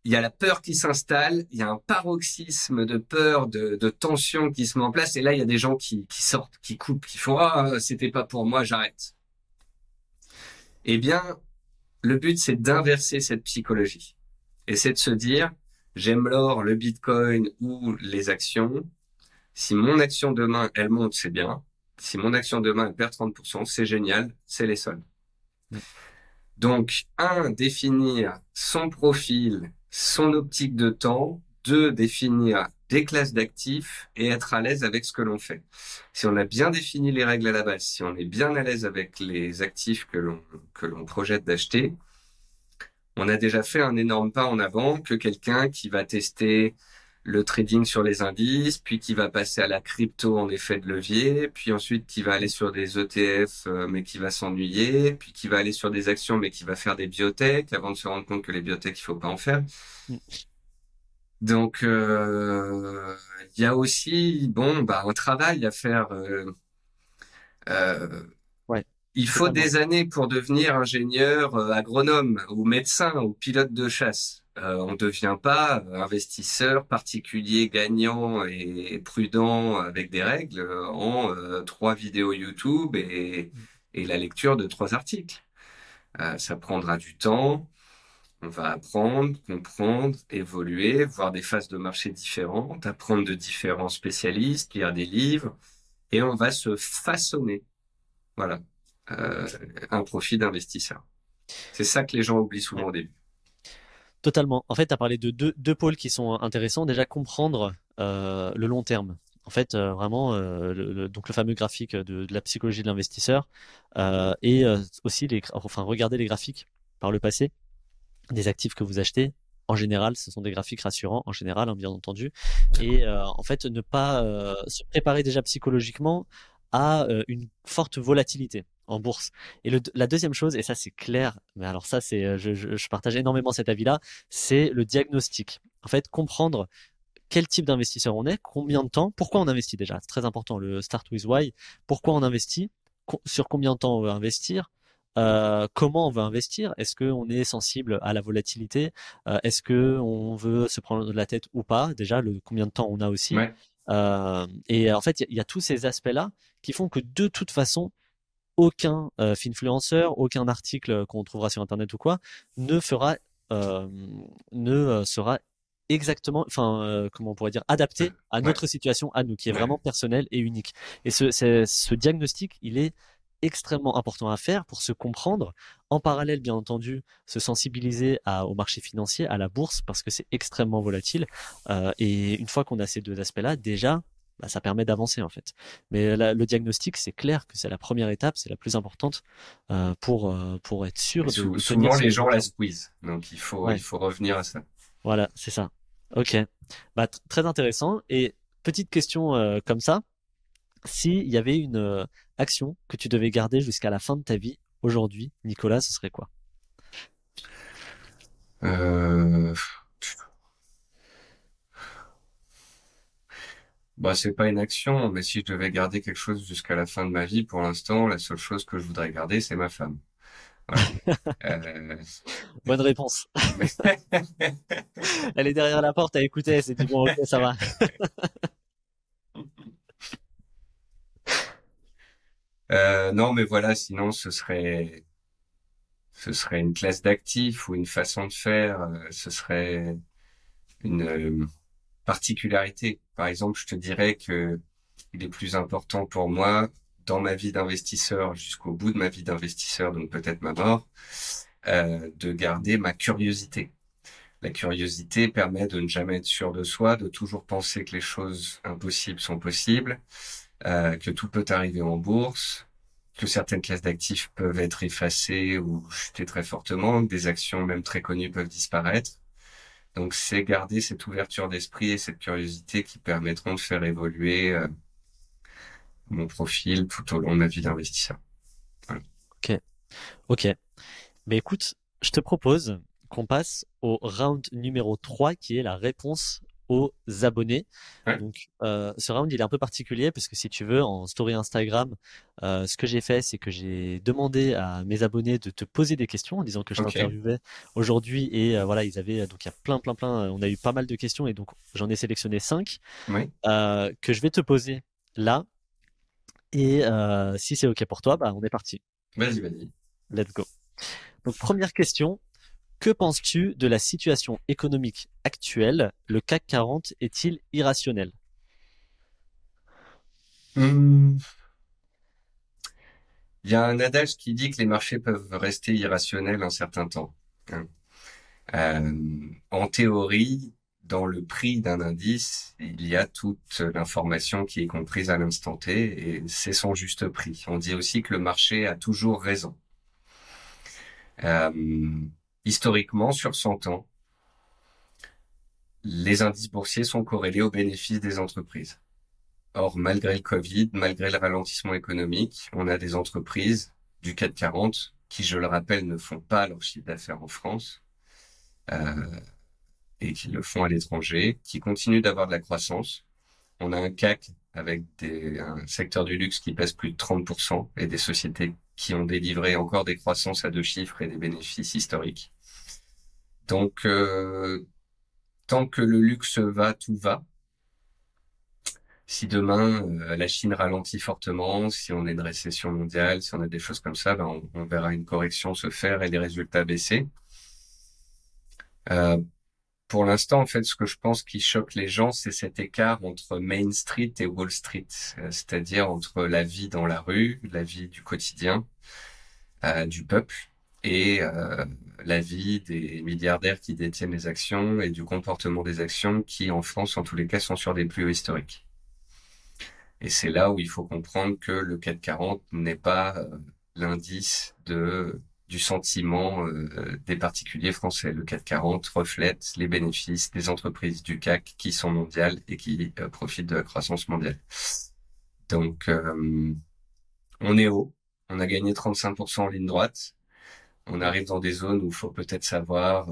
il y a la peur qui s'installe, il y a un paroxysme de peur, de, tension qui se met en place, et là, il y a des gens qui, qui sortent, qui coupent, qui font ah c'était pas pour moi, j'arrête. Eh bien, le but c'est d'inverser cette psychologie, et c'est de se dire j'aime l'or, le Bitcoin ou les actions. Si mon action demain elle monte, c'est bien. Si mon action demain elle perd 30%, c'est génial, c'est les soldes. Donc, un, définir son profil son optique de temps, deux, définir des classes d'actifs et être à l'aise avec ce que l'on fait. Si on a bien défini les règles à la base, si on est bien à l'aise avec les actifs que l'on que l'on projette d'acheter, on a déjà fait un énorme pas en avant que quelqu'un qui va tester le trading sur les indices, puis qui va passer à la crypto en effet de levier, puis ensuite qui va aller sur des ETF euh, mais qui va s'ennuyer, puis qui va aller sur des actions mais qui va faire des biotech avant de se rendre compte que les biotech il faut pas en faire. Mm. Donc euh, il y a aussi bon bah un travail à faire. Euh, euh. Il faut des années pour devenir ingénieur, agronome ou médecin ou pilote de chasse. Euh, on ne devient pas investisseur particulier gagnant et prudent avec des règles en euh, trois vidéos YouTube et, la lecture de trois articles. Euh, ça prendra du temps. On va apprendre, comprendre, évoluer, voir des phases de marché différentes, apprendre de différents spécialistes, lire des livres, et on va se façonner. Voilà, un profit d'investisseur. C'est ça que les gens oublient souvent au début. Totalement. En fait, tu as parlé de deux, pôles qui sont intéressants. Déjà, comprendre euh, le long terme. En fait, euh, vraiment, euh, le, donc le fameux graphique de, la psychologie de l'investisseur euh, et euh, aussi les, enfin, regarder les graphiques par le passé des actifs que vous achetez. En général, ce sont des graphiques rassurants, en général, hein, bien entendu. Et en fait, ne pas se préparer déjà psychologiquement à une forte volatilité en bourse. Et le, la deuxième chose, et ça c'est clair, mais alors ça c'est, euh, je, je, je partage énormément cet avis-là, c'est le diagnostic. En fait, comprendre quel type d'investisseur on est, combien de temps, pourquoi on investit déjà. C'est très important, le start with why. Pourquoi on investit, sur combien de temps on veut investir, euh, comment on veut investir Est-ce qu'on est sensible à la volatilité euh, Est-ce que on veut se prendre de la tête ou pas Déjà, le combien de temps on a aussi. Euh, et en fait, il y, y, a tous ces aspects-là qui font que de toute façon, aucun euh, influenceur, aucun article qu'on trouvera sur internet ou quoi ne fera euh, ne euh, sera exactement, enfin, euh, comment on pourrait dire, adapté à notre situation, à nous, qui est vraiment personnel et unique. Et ce, ce diagnostic, il est extrêmement important à faire pour se comprendre. En parallèle, bien entendu, se sensibiliser à, au marché financier, à la bourse, parce que c'est extrêmement volatile. Euh, et une fois qu'on a ces deux aspects-là, déjà, bah, ça permet d'avancer en fait. Mais le diagnostic, c'est clair que c'est la première étape, c'est la plus importante euh, pour euh, pour être sûr de. souvent les gens la squeeze, donc il faut il faut revenir à ça. Voilà, c'est ça. Ok, bah très intéressant. Et petite question euh, comme ça, s'il y avait une euh, action que tu devais garder jusqu'à la fin de ta vie aujourd'hui, Nicolas, ce serait quoi? Euh... Bah, c'est pas une action, mais si je devais garder quelque chose jusqu'à la fin de ma vie, pour l'instant, la seule chose que je voudrais garder, c'est ma femme. euh... Bonne réponse. Elle est derrière la porte à écouter, c'est du bon, ok, ça va. euh, non, mais voilà, sinon ce serait, ce serait une classe d'actifs ou une façon de faire, euh, ce serait une euh, particularité. Par exemple, je te dirais que il est plus important pour moi dans ma vie d'investisseur jusqu'au bout de ma vie d'investisseur, donc peut-être ma mort, euh, de garder ma curiosité. La curiosité permet de ne jamais être sûr de soi, de toujours penser que les choses impossibles sont possibles, euh, que tout peut arriver en bourse, que certaines classes d'actifs peuvent être effacées ou chuter très fortement, que des actions même très connues peuvent disparaître. Donc c'est garder cette ouverture d'esprit et cette curiosité qui permettront de faire évoluer euh, mon profil tout au long de ma vie d'investisseur. Ok, ok. Mais écoute, je te propose qu'on passe au round numéro 3 qui est la réponse aux abonnés. Donc, euh, ce round, il est un peu particulier parce que si tu veux, en story Instagram, euh, ce que j'ai fait, c'est que j'ai demandé à mes abonnés de te poser des questions en disant que je t'interviewais aujourd'hui et euh, voilà, ils avaient donc il y a plein, plein, plein. On a eu pas mal de questions et donc j'en ai sélectionné cinq que je vais te poser là. Et si c'est ok pour toi, bah on est parti. Vas-y, vas-y. Let's go. Donc première question, que penses-tu de la situation économique actuelle? Le CAC 40 est-il irrationnel? Hmm. Il y a un adage qui dit que les marchés peuvent rester irrationnels un certain temps. Hein. Euh, en théorie, dans le prix d'un indice, il y a toute l'information qui est comprise à l'instant T et c'est son juste prix. On dit aussi que le marché a toujours raison. Euh, historiquement, sur 100 ans, les indices boursiers sont corrélés aux bénéfices des entreprises. Or, malgré le Covid, malgré le ralentissement économique, on a des entreprises du 440 qui, je le rappelle, ne font pas leur chiffre d'affaires en France euh, et qui le font à l'étranger, qui continuent d'avoir de la croissance. On a un CAC avec des, un secteur du luxe qui pèse plus de 30% et des sociétés qui ont délivré encore des croissances à deux chiffres et des bénéfices historiques. Donc, euh, tant que le luxe va, tout va. Si demain euh, la Chine ralentit fortement, si on a une récession mondiale, si on a des choses comme ça, ben on, on, verra une correction se faire et les résultats baisser. Euh, pour l'instant, en fait, ce que je pense qui choque les gens, c'est cet écart entre Main Street et Wall Street, euh, c'est-à-dire entre la vie dans la rue, la vie du quotidien euh, du peuple et euh, la vie des milliardaires qui détiennent les actions et du comportement des actions qui, en France, en tous les cas, sont sur des plus hauts historiques. Et c'est là où il faut comprendre que le 440 n'est pas euh, l'indice de du sentiment euh, des particuliers français. Le 440 reflète les bénéfices des entreprises du CAC qui sont mondiales et qui euh, profitent de la croissance mondiale. Donc, euh, on est haut. On a gagné 35% en ligne droite. On arrive dans des zones où il faut peut-être savoir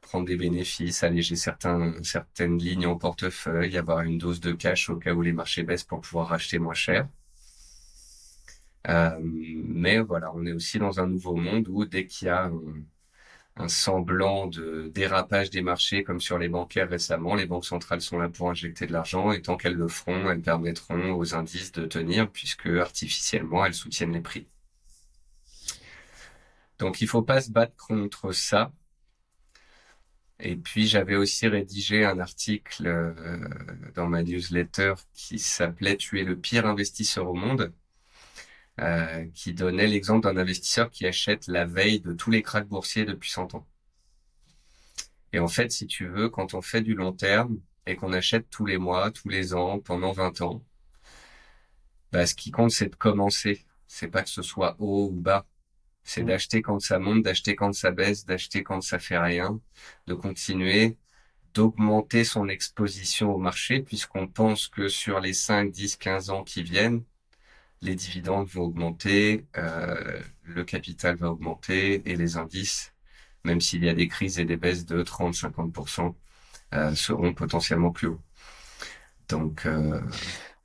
prendre des bénéfices, alléger certains, certaines lignes en portefeuille, avoir une dose de cash au cas où les marchés baissent pour pouvoir racheter moins cher. Euh, mais voilà, on est aussi dans un nouveau monde où dès qu'il y a un, semblant de dérapage des marchés comme sur les bancaires récemment, les banques centrales sont là pour injecter de l'argent et tant qu'elles le feront, elles permettront aux indices de tenir puisque artificiellement elles soutiennent les prix. Donc il faut pas se battre contre ça. Et puis j'avais aussi rédigé un article euh, dans ma newsletter qui s'appelait Tu es le pire investisseur au monde euh, qui donnait l'exemple d'un investisseur qui achète la veille de tous les cracks boursiers depuis 100 ans. Et en fait, si tu veux, quand on fait du long terme et qu'on achète tous les mois, tous les ans, pendant 20 ans, bah, ce qui compte, c'est de commencer. C'est pas que ce soit haut ou bas. C'est mmh. d'acheter quand ça monte, d'acheter quand ça baisse, d'acheter quand ça fait rien, de continuer, d'augmenter son exposition au marché, puisqu'on pense que sur les 5, 10, 15 ans qui viennent, les dividendes vont augmenter, euh, le capital va augmenter et les indices, même s'il y a des crises et des baisses de 30-50%, euh, seront potentiellement plus hauts. Donc, euh,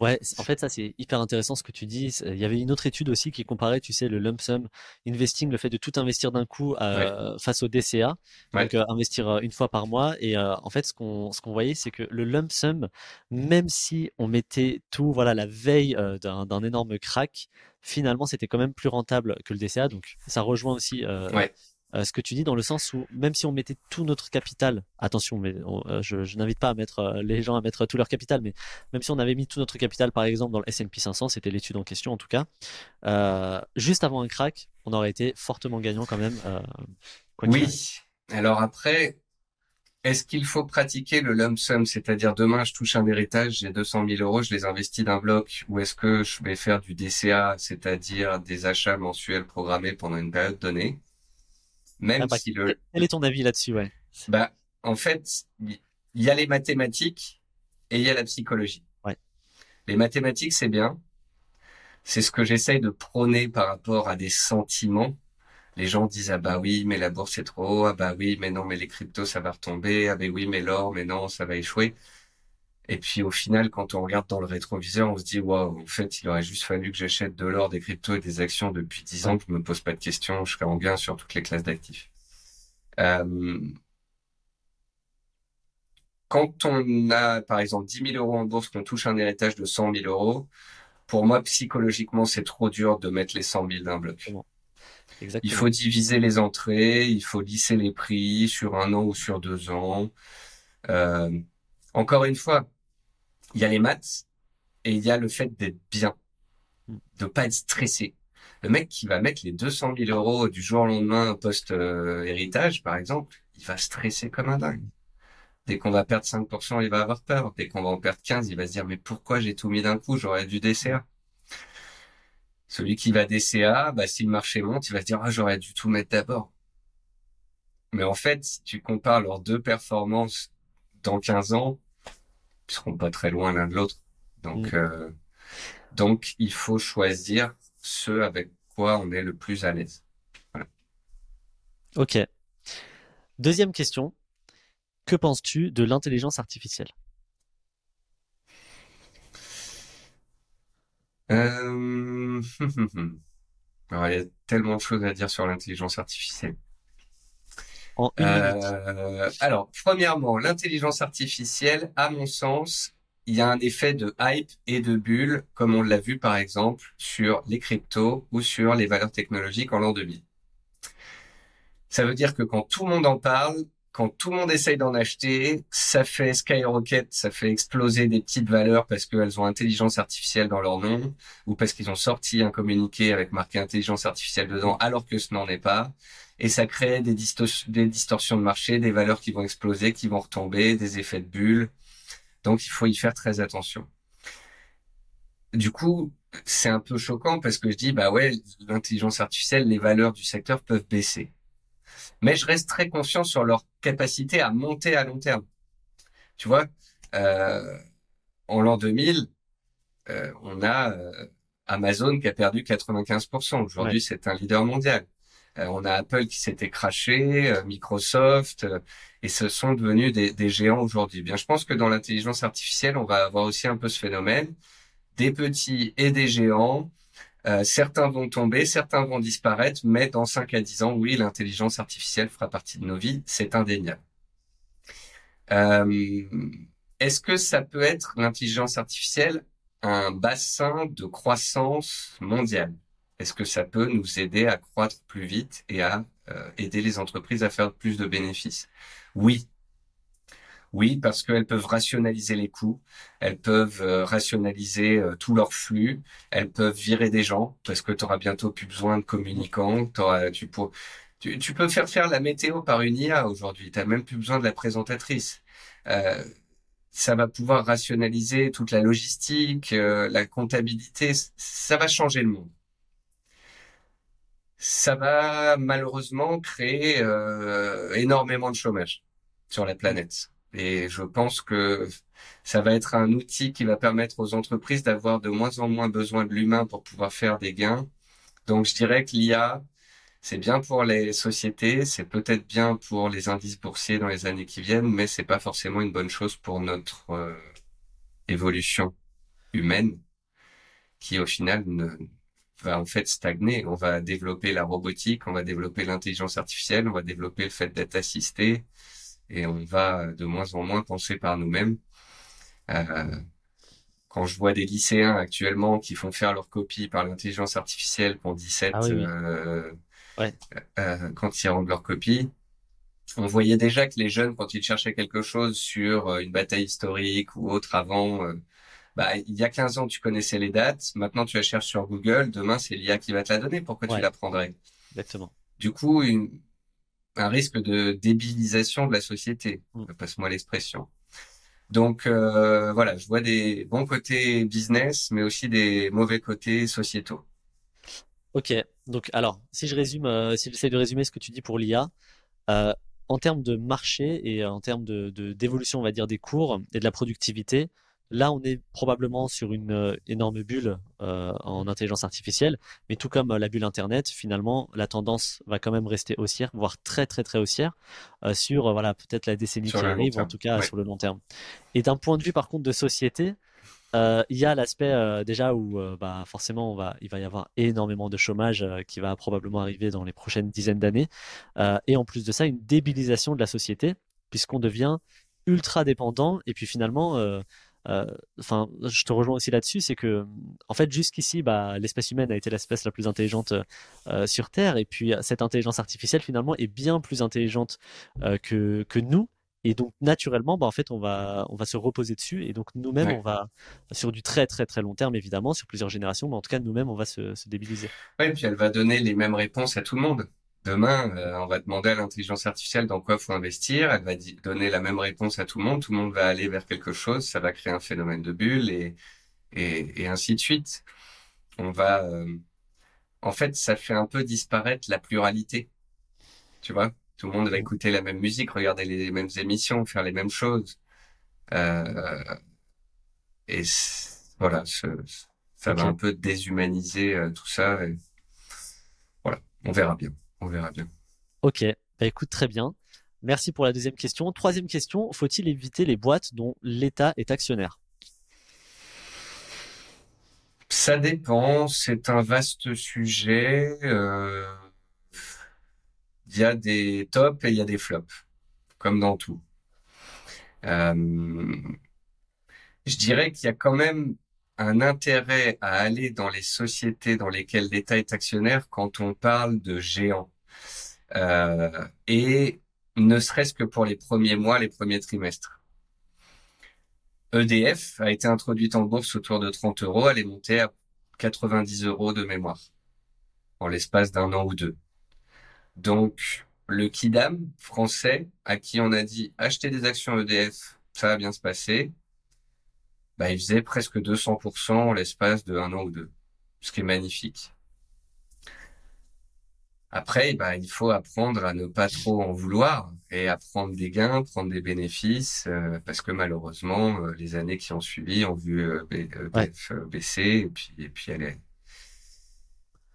Ouais, en fait, ça c'est hyper intéressant ce que tu dis. Il y avait une autre étude aussi qui comparait, tu sais, le lump sum investing, le fait de tout investir d'un coup euh, face au DCA, donc euh, investir euh, une fois par mois. Et en fait, ce qu'on ce qu'on voyait, c'est que le lump sum, même si on mettait tout, voilà, la veille d'un énorme crack, finalement, c'était quand même plus rentable que le DCA. Donc, ça rejoint aussi ouais. Euh, ce que tu dis dans le sens où même si on mettait tout notre capital, attention, mais euh, je, n'invite pas à mettre euh, les gens à mettre tout leur capital, mais même si on avait mis tout notre capital, par exemple, dans le S&P 500, c'était l'étude en question en tout cas, juste avant un crack, on aurait été fortement gagnant quand même. oui. Alors après, est-ce qu'il faut pratiquer le lump sum, c'est-à-dire demain je touche un héritage, j'ai 200 000 euros, je les investis d'un bloc, ou est-ce que je vais faire du DCA, c'est-à-dire des achats mensuels programmés pendant une période donnée? Même ah, bah, si le... Quel est ton avis là-dessus, ouais? Bah, en fait, il y a les mathématiques et il y a la psychologie. Ouais. Les mathématiques, c'est bien. C'est ce que j'essaye de prôner par rapport à des sentiments. Les gens disent ah bah oui mais la bourse c'est trop haut, ah bah oui mais non mais les cryptos ça va retomber, ah bah oui mais l'or mais non ça va échouer. Et puis au final, quand on regarde dans le rétroviseur, on se dit waouh, en fait, il aurait juste fallu que j'achète de l'or, des cryptos et des actions depuis dix ans, que je me pose pas de questions, je serais en gain sur toutes les classes d'actifs. Euh, quand on a, par exemple, 10 000 euros en bourse, qu'on touche un héritage de 100 000 euros, pour moi, psychologiquement, c'est trop dur de mettre les 100 000 d'un bloc. Exactement. Il faut diviser les entrées, il faut lisser les prix sur un an ou sur deux ans. Euh, encore une fois, il y a les maths et il y a le fait d'être bien, hmm. de pas être stressé. Le mec qui va mettre les 200 000 euros du jour au lendemain post-héritage, par exemple, il va stresser comme un dingue. Dès qu'on va perdre 5%, il va avoir peur. Dès qu'on va en perdre 15, il va se dire, mais pourquoi j'ai tout mis d'un coup? J'aurais dû DCA. Celui qui va DCA, bah, si le marché monte, il va se dire, ah, j'aurais dû tout mettre d'abord. Mais en fait, si tu compares leurs deux performances dans 15 ans, seront pas très loin l'un de l'autre. Donc, mm. euh, donc, il faut choisir ce avec quoi on est le plus à l'aise. Voilà. Ok. Deuxième question. Que penses-tu de l'intelligence artificielle? Euh... Alors, il y a tellement de choses à dire sur l'intelligence artificielle. Euh, alors, premièrement, l'intelligence artificielle, à mon sens, il y a un effet de hype et de bulle, comme on l'a vu par exemple sur les cryptos ou sur les valeurs technologiques en l'an 2000. Ça veut dire que quand tout le monde en parle, quand tout le monde essaye d'en acheter, ça fait skyrocket, ça fait exploser des petites valeurs parce qu'elles ont intelligence artificielle dans leur nom ou parce qu'ils ont sorti un communiqué avec marqué intelligence artificielle dedans alors que ce n'en est pas. Et ça crée des, des distorsions de marché, des valeurs qui vont exploser, qui vont retomber, des effets de bulle. Donc il faut y faire très attention. Du coup, c'est un peu choquant parce que je dis, bah ouais, l'intelligence artificielle, les valeurs du secteur peuvent baisser mais je reste très confiant sur leur capacité à monter à long terme. Tu vois, euh, en l'an 2000, euh, on a euh, Amazon qui a perdu 95%. Aujourd'hui, c'est un leader mondial. Euh, on a Apple qui s'était craché, euh, Microsoft, et ce sont devenus des, géants aujourd'hui. Bien, je pense que dans l'intelligence artificielle, on va avoir aussi un peu ce phénomène des petits et des géants euh, certains vont tomber, certains vont disparaître, mais dans 5 à 10 ans, oui, l'intelligence artificielle fera partie de nos vies, c'est indéniable. Euh, Est-ce que ça peut être l'intelligence artificielle un bassin de croissance mondiale? Est-ce que ça peut nous aider à croître plus vite et à euh, aider les entreprises à faire plus de bénéfices? Oui, oui, parce qu'elles peuvent rationaliser les coûts, elles peuvent euh, rationaliser euh, tous leurs flux, elles peuvent virer des gens parce que tu auras bientôt plus besoin de communicants. tu, peux, tu, peux faire faire la météo par une IA aujourd'hui. Tu n'as même plus besoin de la présentatrice. Euh, ça va pouvoir rationaliser toute la logistique, la comptabilité. Ça va changer le monde. Ça va malheureusement créer énormément de chômage sur la planète. Et je pense que ça va être un outil qui va permettre aux entreprises d'avoir de moins en moins besoin de l'humain pour pouvoir faire des gains. Donc je dirais que l'IA, c'est bien pour les sociétés, c'est peut-être bien pour les indices boursiers dans les années qui viennent, mais c'est pas forcément une bonne chose pour notre euh, évolution humaine, qui au final ne, va en fait stagner. On va développer la robotique, on va développer l'intelligence artificielle, on va développer le fait d'être assisté, et on va de moins en moins penser par nous-mêmes. Euh, quand je vois des lycéens actuellement qui font faire leur copie par l'intelligence artificielle pour 17 ah euh, euh, quand ils rendent leur copie, on voyait déjà que les jeunes, quand ils cherchaient quelque chose sur euh, une bataille historique ou autre avant, euh, bah, il y a 15 ans, tu connaissais les dates. Maintenant, tu la cherches sur Google. Demain, c'est l'IA qui va te la donner. Pourquoi tu la prendrais Exactement. Du coup, une, un risque de débilisation de la société, mm. passe-moi l'expression. Donc euh, voilà, je vois des bons côtés business, mais aussi des mauvais côtés sociétaux. Ok, donc alors si je résume, euh, si j'essaie de résumer ce que tu dis pour l'IA, euh, en termes de marché et en termes de d'évolution, on va dire, des cours et de la productivité, Là, on est probablement sur une euh, énorme bulle euh, en intelligence artificielle, mais tout comme euh, la bulle Internet, finalement, la tendance va quand même rester haussière, voire très très très haussière sur voilà peut-être la décennie qui arrive, en tout cas sur le long terme. Et d'un point de vue par contre de société, il y a l'aspect déjà où bah, forcément on va, il va y avoir énormément de chômage qui va probablement arriver dans les prochaines dizaines d'années, et en plus de ça une débilisation de la société puisqu'on devient ultra dépendant et puis finalement euh, enfin, je te rejoins aussi là-dessus, c'est que, en fait, jusqu'ici, bah, l'espèce humaine a été l'espèce la plus intelligente euh, sur Terre, et puis cette intelligence artificielle finalement est bien plus intelligente euh, que que nous. Et donc naturellement, bah, en fait, on va on va se reposer dessus, et donc nous-mêmes, on va sur du très très très long terme évidemment, sur plusieurs générations, mais en tout cas nous-mêmes, on va se, se débiliser. Oui, et puis elle va donner les mêmes réponses à tout le monde. Demain, euh, on va demander à l'intelligence artificielle dans quoi faut investir. Elle va donner la même réponse à tout le monde. Tout le monde va aller vers quelque chose. Ça va créer un phénomène de bulle et, et, et ainsi de suite. On va, euh, en fait, ça fait un peu disparaître la pluralité. Tu vois, tout le monde va écouter la même musique, regarder les mêmes émissions, faire les mêmes choses. Euh, et voilà, ça va un peu déshumaniser euh, tout ça. Et voilà, on verra bien. On verra bien. Ok, bah écoute, très bien. Merci pour la deuxième question. Troisième question, faut-il éviter les boîtes dont l'État est actionnaire? Ça dépend, c'est un vaste sujet. Euh, il y a des tops et il y a des flops, comme dans tout. Euh, je dirais qu'il y a quand même un intérêt à aller dans les sociétés dans lesquelles l'État est actionnaire quand on parle de géants. Euh, et ne serait-ce que pour les premiers mois, les premiers trimestres. EDF a été introduite en bourse autour de 30 euros, elle est montée à 90 euros de mémoire en l'espace d'un an ou deux. Donc, le Kidam français, à qui on a dit acheter des actions EDF, ça va bien se passer, bah, il faisait presque 200% en l'espace de un an ou deux, ce qui est magnifique. Après, bah, il faut apprendre à ne pas trop en vouloir et à prendre des gains, prendre des bénéfices, euh, parce que malheureusement, euh, les années qui ont suivi ont vu euh, baisser et puis et puis elle est.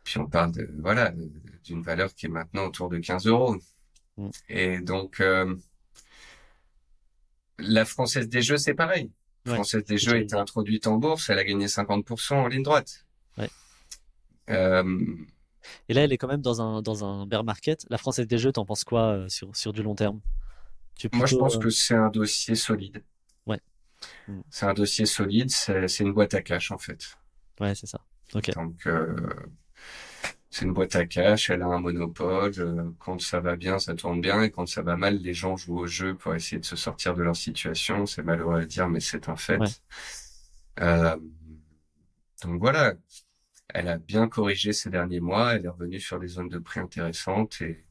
Puis on parle de voilà d'une valeur qui est maintenant autour de 15 euros. Mm. Et donc la française des jeux, c'est pareil. La française des jeux a été introduite en bourse, elle a gagné 50% en ligne droite. Ouais. Et là, elle est quand même dans un, dans un bear market. La Française des Jeux, t'en penses quoi euh, sur, sur du long terme? Moi, je pense euh, que c'est un dossier solide. Ouais. Mm. C'est un dossier solide, c'est une boîte à cash, en fait. Ouais, c'est ça. Ok. Donc, euh, c'est une boîte à cash, elle a un monopole. quand ça va bien, ça tourne bien. Et quand ça va mal, les gens jouent au jeu pour essayer de se sortir de leur situation. C'est malheureux à dire, mais c'est un fait. donc voilà, elle a bien corrigé ces derniers mois. Elle est revenue sur des zones de prix intéressantes. Et...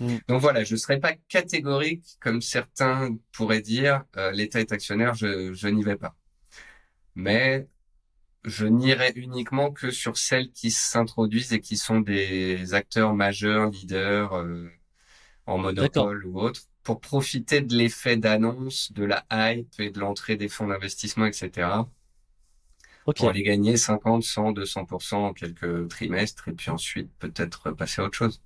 Mm. Donc voilà, je ne serais pas catégorique comme certains pourraient dire. Euh, L'État est actionnaire, je, je n'y vais pas. Mais je n'irai uniquement que sur celles qui s'introduisent et qui sont des acteurs majeurs, leaders euh, en monopole ou autre, pour profiter de l'effet d'annonce, de la hype et de l'entrée des fonds d'investissement, etc pour aller gagner 50, 100, 200% en quelques trimestres et puis ensuite peut-être passer à autre chose.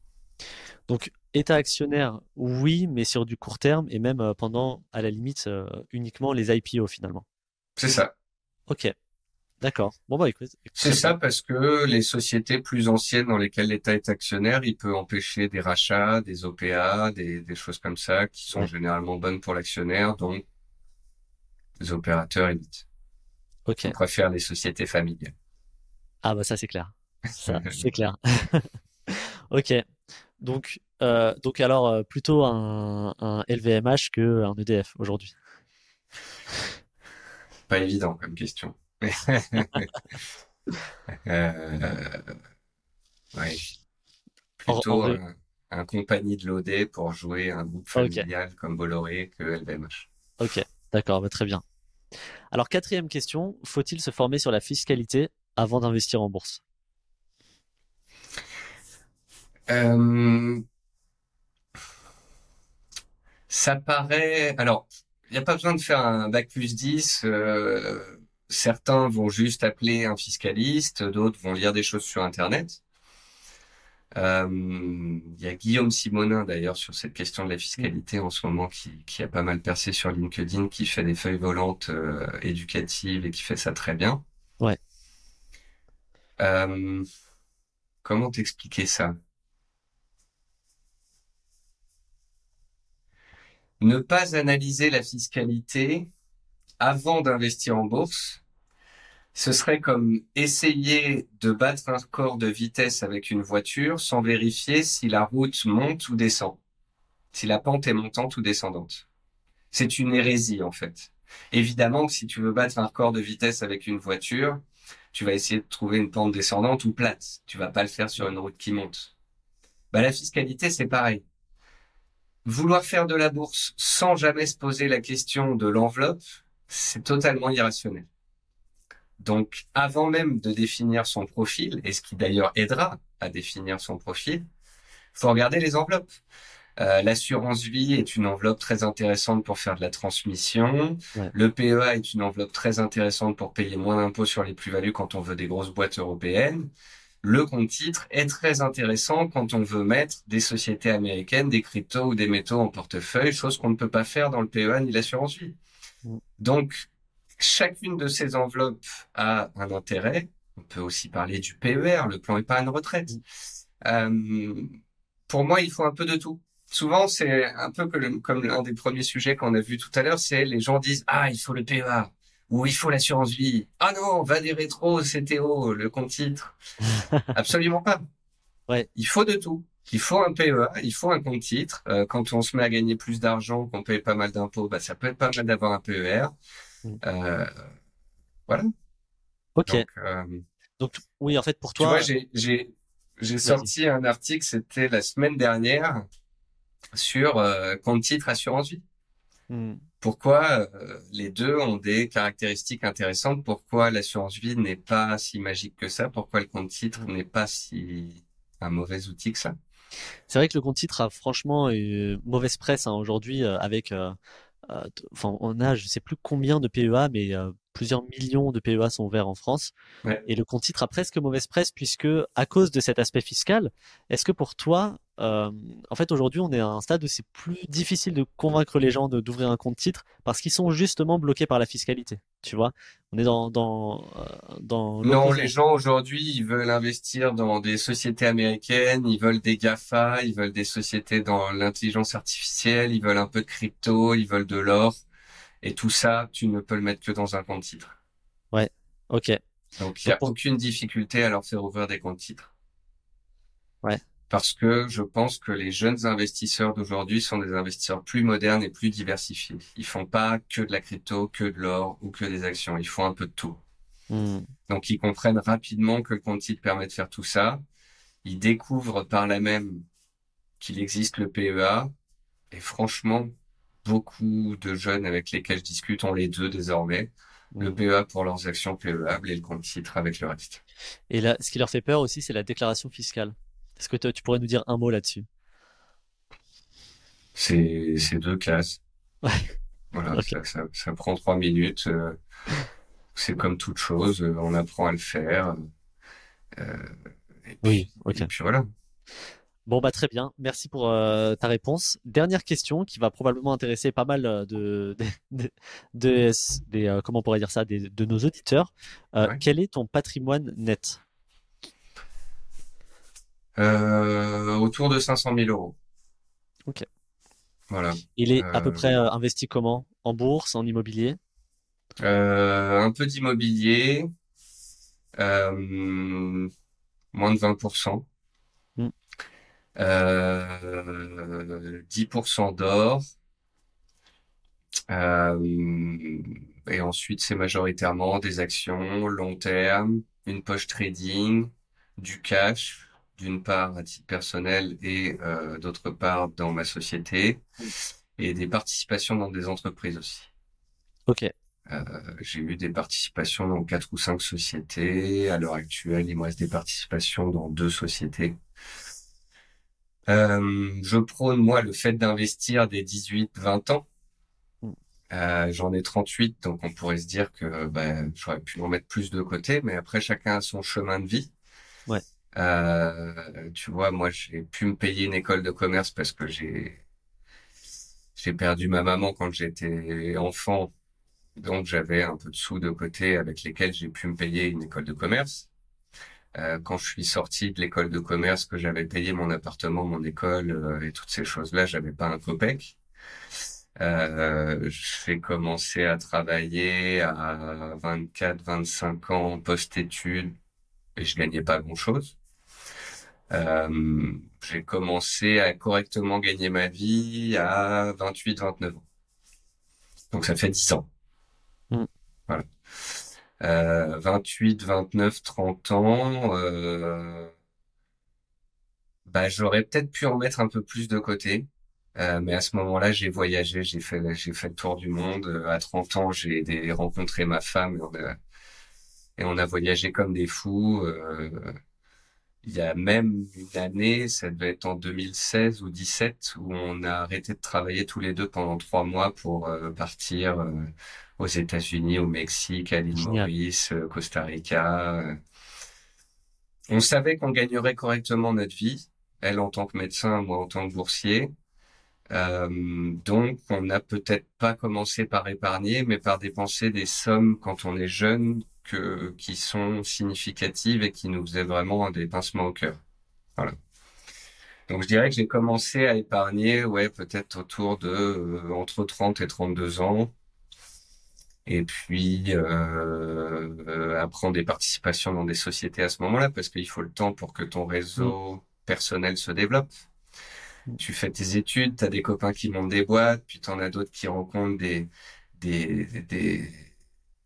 Donc, État actionnaire, oui, mais sur du court terme et même euh, pendant, à la limite, euh, uniquement les IPO finalement. C'est ça. Ok. D'accord. Bon, bah écoute. C'est ça parce que les sociétés plus anciennes dans lesquelles l'État est actionnaire, il peut empêcher des rachats, des OPA, des, choses comme ça qui sont généralement bonnes pour l'actionnaire, donc les opérateurs évitent. Ok. On préfère les sociétés familiales. Ah bah ça c'est clair. Ça c'est clair. ok. Donc euh, donc alors euh, plutôt un, un LVMH que un EDF aujourd'hui? Pas évident comme question. Euh, ouais. Plutôt un, compagnie de l'OD pour jouer un groupe familial comme Bolloré que LVMH. Ok, d'accord, bah, très bien. Alors, quatrième question, faut-il se former sur la fiscalité avant d'investir en bourse? Euh, Ça paraît. Alors, il n'y a pas besoin de faire un bac plus 10. Euh, certains vont juste appeler un fiscaliste, d'autres vont lire des choses sur Internet. Euh, il y a Guillaume Simonin d'ailleurs sur cette question de la fiscalité en ce moment qui, qui a pas mal percé sur LinkedIn, qui fait des feuilles volantes euh, éducatives et qui fait ça très bien. Ouais. Euh, comment t'expliquer ça? Ne pas analyser la fiscalité avant d'investir en bourse, ce serait comme essayer de battre un record de vitesse avec une voiture sans vérifier si la route monte ou descend, si la pente est montante ou descendante. C'est une hérésie en fait. Évidemment que si tu veux battre un record de vitesse avec une voiture, tu vas essayer de trouver une pente descendante ou plate. Tu vas pas le faire sur une route qui monte. Bah, la fiscalité, c'est pareil. Vouloir faire de la bourse sans jamais se poser la question de l'enveloppe, c'est totalement irrationnel. Donc, avant même de définir son profil, et ce qui d'ailleurs aidera à définir son profil, faut regarder les enveloppes. Euh, L'assurance vie est une enveloppe très intéressante pour faire de la transmission. Le PEA est une enveloppe très intéressante pour payer moins d'impôts sur les plus-values quand on veut des grosses boîtes européennes. Le compte titre est très intéressant quand on veut mettre des sociétés américaines, des cryptos ou des métaux en portefeuille, chose qu'on ne peut pas faire dans le PEA ni l'assurance vie. Donc, chacune de ces enveloppes a un intérêt. On peut aussi parler du PER, le plan épargne retraite. Euh, pour moi, il faut un peu de tout. Souvent, c'est un peu comme l'un des premiers sujets qu'on a vu tout à l'heure, c'est les gens disent ah il faut le PEA ou il faut l'assurance vie. Ah non, va des rétros, CTO, le compte titre. Absolument pas. Ouais. Il faut de tout. Il faut un PEA, il faut un compte titre. Euh, quand on se met à gagner plus d'argent, qu'on paye pas mal d'impôts, bah, ça peut être pas mal d'avoir un PER. Mm. Euh, voilà. Ok. Donc, euh, oui, en fait, pour toi. Tu vois, j'ai j'ai sorti un article, c'était la semaine dernière, sur euh, compte titre assurance vie. Mm. Pourquoi euh, les deux ont des caractéristiques intéressantes? Pourquoi l'assurance vie n'est pas si magique que ça? Pourquoi le compte titre mm. n'est pas si un mauvais outil que ça? C'est vrai que le compte titre a franchement une mauvaise presse hein, aujourd'hui avec euh, enfin, on a, je sais plus combien de PEA, mais euh, plusieurs millions de PEA sont ouverts en France. Et le compte titre a presque mauvaise presse puisque, à cause de cet aspect fiscal, est-ce que pour toi, euh, en fait, aujourd'hui, on est à un stade où c'est plus difficile de convaincre les gens d'ouvrir un compte titre parce qu'ils sont justement bloqués par la fiscalité. Tu vois, on est dans dans euh, dans. Non, les gens aujourd'hui, ils veulent investir dans des sociétés américaines, ils veulent des Gafa, ils veulent des sociétés dans l'intelligence artificielle, ils veulent un peu de crypto, ils veulent de l'or, et tout ça, tu ne peux le mettre que dans un compte titre. Ouais. Ok. Donc il n'y a aucune difficulté à leur faire ouvrir des comptes titres. Ouais parce que je pense que les jeunes investisseurs d'aujourd'hui sont des investisseurs plus modernes et plus diversifiés. Ils font pas que de la crypto, que de l'or ou que des actions. Ils font un peu de tout. Hmm. Donc ils comprennent rapidement que le compte permet de faire tout ça. Ils découvrent par là même qu'il existe le PEA. Et franchement, beaucoup de jeunes avec lesquels je discute ont les deux désormais. Le hmm. PEA pour leurs actions PEAbles et le compte titre avec le reste. Et là, ce qui leur fait peur aussi, c'est la déclaration fiscale. Est-ce que tu pourrais nous dire un mot là-dessus? C'est deux classes. Voilà, ça, prend trois minutes. Euh, c'est comme toute chose, euh, on apprend à le faire. Euh, et puis, oui, et puis voilà. Bon bah très bien, merci pour ta réponse. Dernière question qui va probablement intéresser pas mal de, de, comment on pourrait dire ça, de nos auditeurs. Quel est ton patrimoine net? Euh, autour de 500 000 euros. Ok. Voilà. Il est à peu près euh, investi comment? En bourse, en immobilier? Euh, Un peu d'immobilier, moins de 20%. 10% hmm. d'or. et ensuite, c'est majoritairement des actions long terme, une poche trading, du cash, d'une part à titre personnel et euh, d'autre part dans ma société, et des participations dans des entreprises aussi. Ok. Euh, j'ai eu des participations dans quatre ou cinq sociétés. À l'heure actuelle, il me reste des participations dans deux sociétés. euh, Je prône, moi, le fait d'investir des 18-20 ans. Mm. Euh, J'en ai 38, donc on pourrait se dire que ben, j'aurais pu en mettre plus de côté, mais après, chacun a son chemin de vie. Euh, tu vois, moi, j'ai pu me payer une école de commerce parce que j'ai j'ai perdu ma maman quand j'étais enfant, donc j'avais un peu de sous de côté avec lesquels j'ai pu me payer une école de commerce. Euh, quand je suis sorti de l'école de commerce, que j'avais payé mon appartement, mon école euh, et toutes ces choses-là, j'avais pas un copec. Euh, j'ai commencé à travailler à 24, 25 ans post-études et je gagnais pas grand-chose. Euh, j'ai commencé à correctement gagner ma vie à 28, 29 ans. Donc ça fait 10 ans. Mm. Voilà. Euh, 28, 29, 30 ans, euh, bah, j'aurais peut-être pu en mettre un peu plus de côté. Euh, mais à ce moment-là, j'ai voyagé, j'ai fait, j'ai fait le tour du monde. À 30 ans, j'ai rencontré ma femme et on a, et on a voyagé comme des fous. Euh, il y a même une année, ça devait être en 2016 ou 17, où on a arrêté de travailler tous les deux pendant trois mois pour euh, partir euh, aux États-Unis, au Mexique, à l'île Maurice, euh, Costa Rica. On savait qu'on gagnerait correctement notre vie, elle en tant que médecin, moi en tant que boursier. Donc, on n'a peut-être pas commencé par épargner, mais par dépenser des sommes quand on est jeune que, qui sont significatives et qui nous faisaient vraiment des pincements au cœur. Voilà. Donc je dirais que j'ai commencé à épargner, ouais, peut-être autour de euh, entre 30 et 32 ans. Et puis euh, euh, à prendre des participations dans des sociétés à ce moment-là, parce qu'il faut le temps pour que ton réseau mm. personnel se développe. Tu fais tes études, tu as des copains qui montent des boîtes, puis tu en as d'autres qui rencontrent des, des,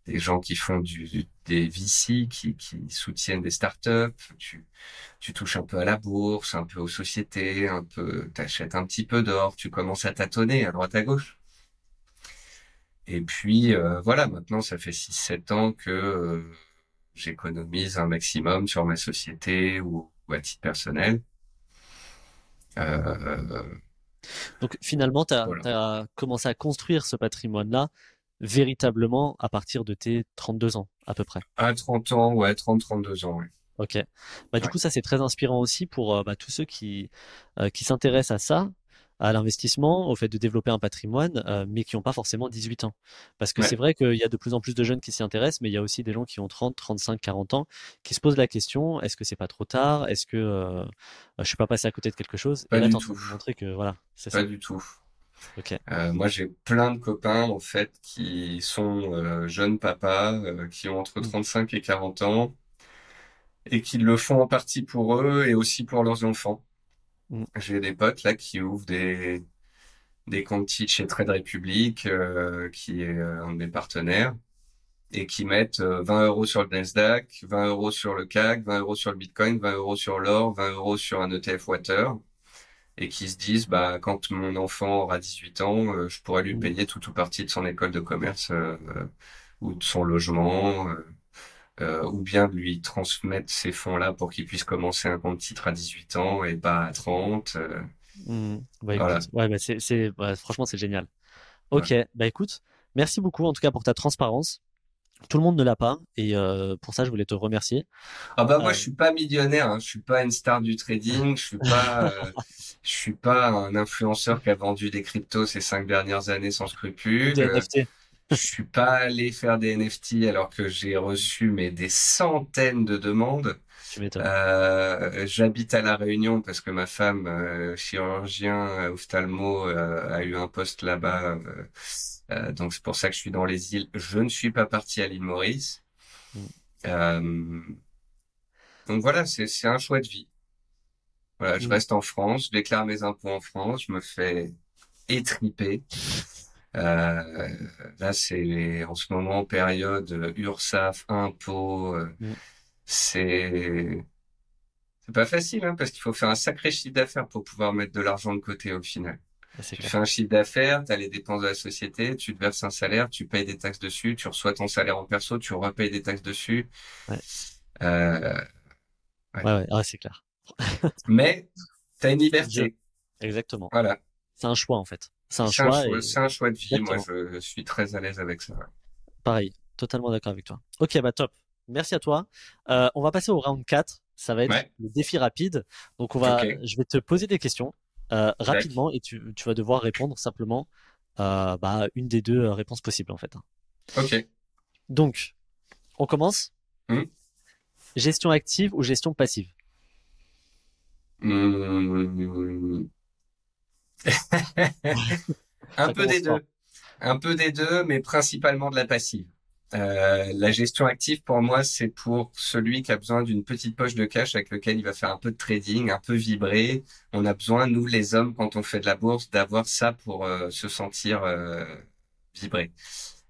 des gens qui font du, des VC, qui, qui soutiennent des startups. Tu, tu touches un peu à la bourse, un peu aux sociétés, un peu, t'achètes un petit peu d'or, tu commences à tâtonner à droite à gauche. Et puis euh, voilà, maintenant ça fait 6-7 ans que euh, j'économise un maximum sur ma société ou, à titre personnel. Euh, Donc finalement, tu as, as, commencé à construire ce patrimoine-là véritablement à partir de tes 32 ans, à peu près. À 30 ans, ouais, 30-32 ans, ouais. Ok. Bah, du coup, ça, c'est très inspirant aussi pour euh, bah, tous ceux qui, euh, qui s'intéressent à ça, à l'investissement, au fait de développer un patrimoine, euh, mais qui n'ont pas forcément 18 ans. Parce que c'est vrai qu'il y a de plus en plus de jeunes qui s'y intéressent, mais il y a aussi des gens qui ont 30, 35, 40 ans, qui se posent la question, est-ce que c'est pas trop tard? Est-ce que je suis pas passé à côté de quelque chose? Pas Et là, du tout. montrer que voilà, c'est Pas du tout. Euh, moi, j'ai plein de copains en fait qui sont euh, jeunes papas, euh, qui ont entre 35 mm. et 40 ans, et qui le font en partie pour eux et aussi pour leurs enfants. Mm. J'ai des potes là qui ouvrent des des comptes chez Trade Republic, qui est un de mes partenaires, et qui mettent 20 euros sur le Nasdaq, 20 euros sur le CAC, 20 euros sur le Bitcoin, 20 euros sur l'or, 20 euros sur un ETF Water et qui se disent bah quand mon enfant aura 18 ans, euh, je pourrais lui mmh. payer tout ou partie de son école de commerce euh, euh, ou de son logement ou bien de lui transmettre ces fonds-là pour qu'il puisse commencer un compte titre à 18 ans et pas à 30. Mmh. Bah, ouais, bah, c'est, franchement, c'est génial. Ok, bah écoute, merci beaucoup en tout cas pour ta transparence. Tout le monde ne l'a pas et euh, pour ça je voulais te remercier. Ah bah moi euh, je suis pas millionnaire, hein. je suis pas une star du trading, je suis pas, euh, je suis pas un influenceur qui a vendu des cryptos ces cinq dernières années sans scrupule. Des NFT. Je suis pas allé faire des NFT alors que j'ai reçu mais des centaines de demandes. Euh, J'habite à la Réunion parce que ma femme, chirurgien ophtalmo, a eu un poste là-bas euh, donc c'est pour ça que je suis dans les îles. Je ne suis pas parti à l'île Maurice. Mm. Euh, donc voilà, c'est un choix de vie. Voilà, je mm. reste en France, je déclare mes impôts en France, je me fais étriper. Euh, là, c'est en ce moment période URSAF, impôts. Euh, mm. C'est c'est pas facile, hein, parce qu'il faut faire un sacré chiffre d'affaires pour pouvoir mettre de l'argent de côté au final. Tu fais un chiffre d'affaires, tu as les dépenses de la société, tu te verses un salaire, tu payes des taxes dessus, tu reçois ton salaire en perso, tu repayes des taxes dessus. Ouais, euh, ouais, ouais. Ah, c'est clair. Mais T'as une liberté. Exactement. Voilà. C'est un choix en fait. C'est un choix. et- c'est un choix de vie. Moi, je suis très à l'aise avec ça. Pareil, totalement d'accord avec toi. Ok, bah top. Merci à toi. Euh, on va passer au round 4. Ça va être Ouais. le défi rapide. Donc on va, je vais te poser des questions euh, rapidement et tu, tu vas devoir répondre simplement euh, bah, une des deux réponses possibles en fait. Ok. Donc, on commence. Hmm. Gestion active ou gestion passive? Mmh. Un peu des deux. Un peu des deux, mais principalement de la passive. Euh, la gestion active, pour moi, c'est pour celui qui a besoin d'une petite poche de cash avec lequel il va faire un peu de trading, un peu vibrer. On a besoin, nous, les hommes, quand on fait de la bourse, d'avoir ça pour euh, se sentir euh, vibrer.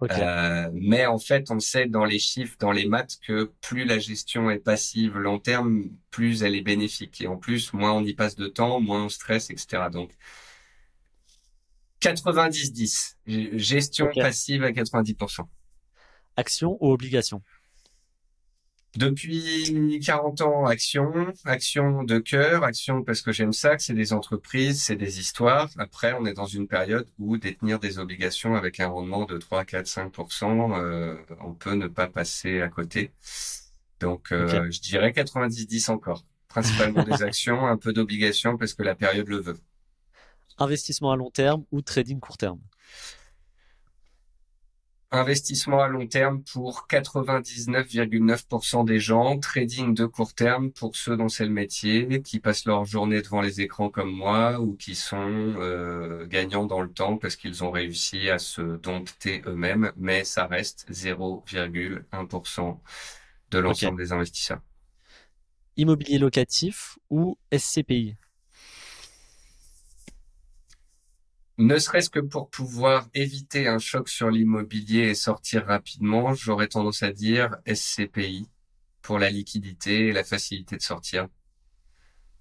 Ok. Euh, mais en fait, on sait dans les chiffres, dans les maths, que plus la gestion est passive long terme, plus elle est bénéfique. Et en plus, moins on y passe de temps, moins on stresse, etc. Donc, 90-10. G- Gestion passive à 90%. Action ou obligation? Depuis 40 ans, action, action de cœur, action parce que j'aime ça, que c'est des entreprises, c'est des histoires. Après, on est dans une période où détenir des obligations avec un rendement de 3, 4, 5%, euh, on peut ne pas passer à côté. Donc, euh, je dirais 90-10 encore. Principalement des actions, un peu d'obligations parce que la période le veut. Investissement à long terme ou trading court terme? Investissement à long terme pour 99,9% des gens, trading de court terme pour ceux dont c'est le métier, qui passent leur journée devant les écrans comme moi ou qui sont euh, gagnants dans le temps parce qu'ils ont réussi à se dompter eux-mêmes, mais ça reste 0,1% de l'ensemble des investisseurs. Immobilier locatif ou SCPI? Ne serait-ce que pour pouvoir éviter un choc sur l'immobilier et sortir rapidement, j'aurais tendance à dire SCPI pour la liquidité et la facilité de sortir.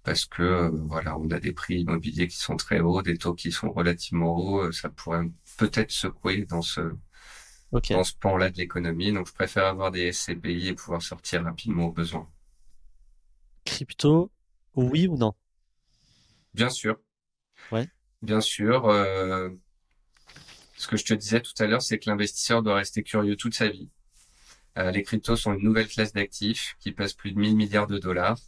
Parce que euh, voilà, on a des prix immobiliers qui sont très hauts, des taux qui sont relativement hauts, euh, ça pourrait peut-être secouer dans ce Ok. dans ce pan-là de l'économie. Donc je préfère avoir des SCPI et pouvoir sortir rapidement au besoin. Crypto, oui ou non? Bien sûr. Bien sûr. euh, ce que je te disais tout à l'heure, c'est que l'investisseur doit rester curieux toute sa vie. Euh, les cryptos sont une nouvelle classe d'actifs qui pèse plus de 1000 milliards de dollars.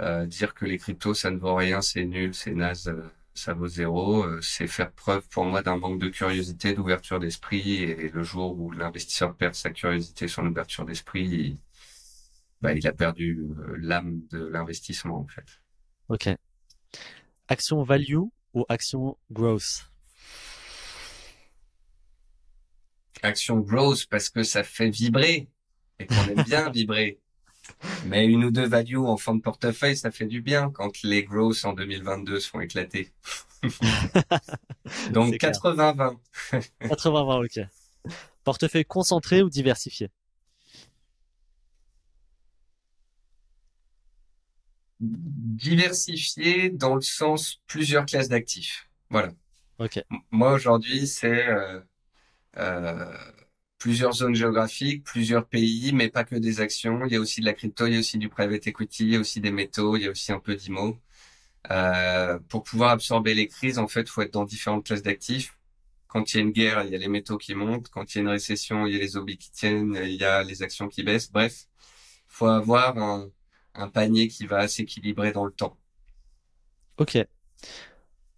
Euh, dire que les cryptos, ça ne vaut rien, c'est nul, c'est naze, ça vaut zéro, c'est faire preuve pour moi d'un manque de curiosité, d'ouverture d'esprit. Et le jour où l'investisseur perd sa curiosité, son ouverture d'esprit, il, bah, il a perdu l'âme de l'investissement, en fait. Ok. Action value ou action growth? Action growth parce que ça fait vibrer et qu'on aime bien vibrer. Mais une ou deux value en fond de portefeuille, ça fait du bien quand les growth en 2022 se font éclater. Donc C'est clair. 80-20. 80-20, ok. Portefeuille concentré ou diversifié? Diversifié dans le sens plusieurs classes d'actifs. Voilà. Ok. M- Moi aujourd'hui, c'est euh, euh, plusieurs zones géographiques, plusieurs pays, mais pas que des actions. Il y a aussi de la crypto, il y a aussi du private equity, il y a aussi des métaux, il y a aussi un peu d'IMO. Euh, pour pouvoir absorber les crises, en fait, faut être dans différentes classes d'actifs. Quand il y a une guerre, il y a les métaux qui montent. Quand il y a une récession, il y a les obliques qui tiennent, il y a les actions qui baissent. Bref, faut avoir un, un panier qui va s'équilibrer dans le temps. Ok.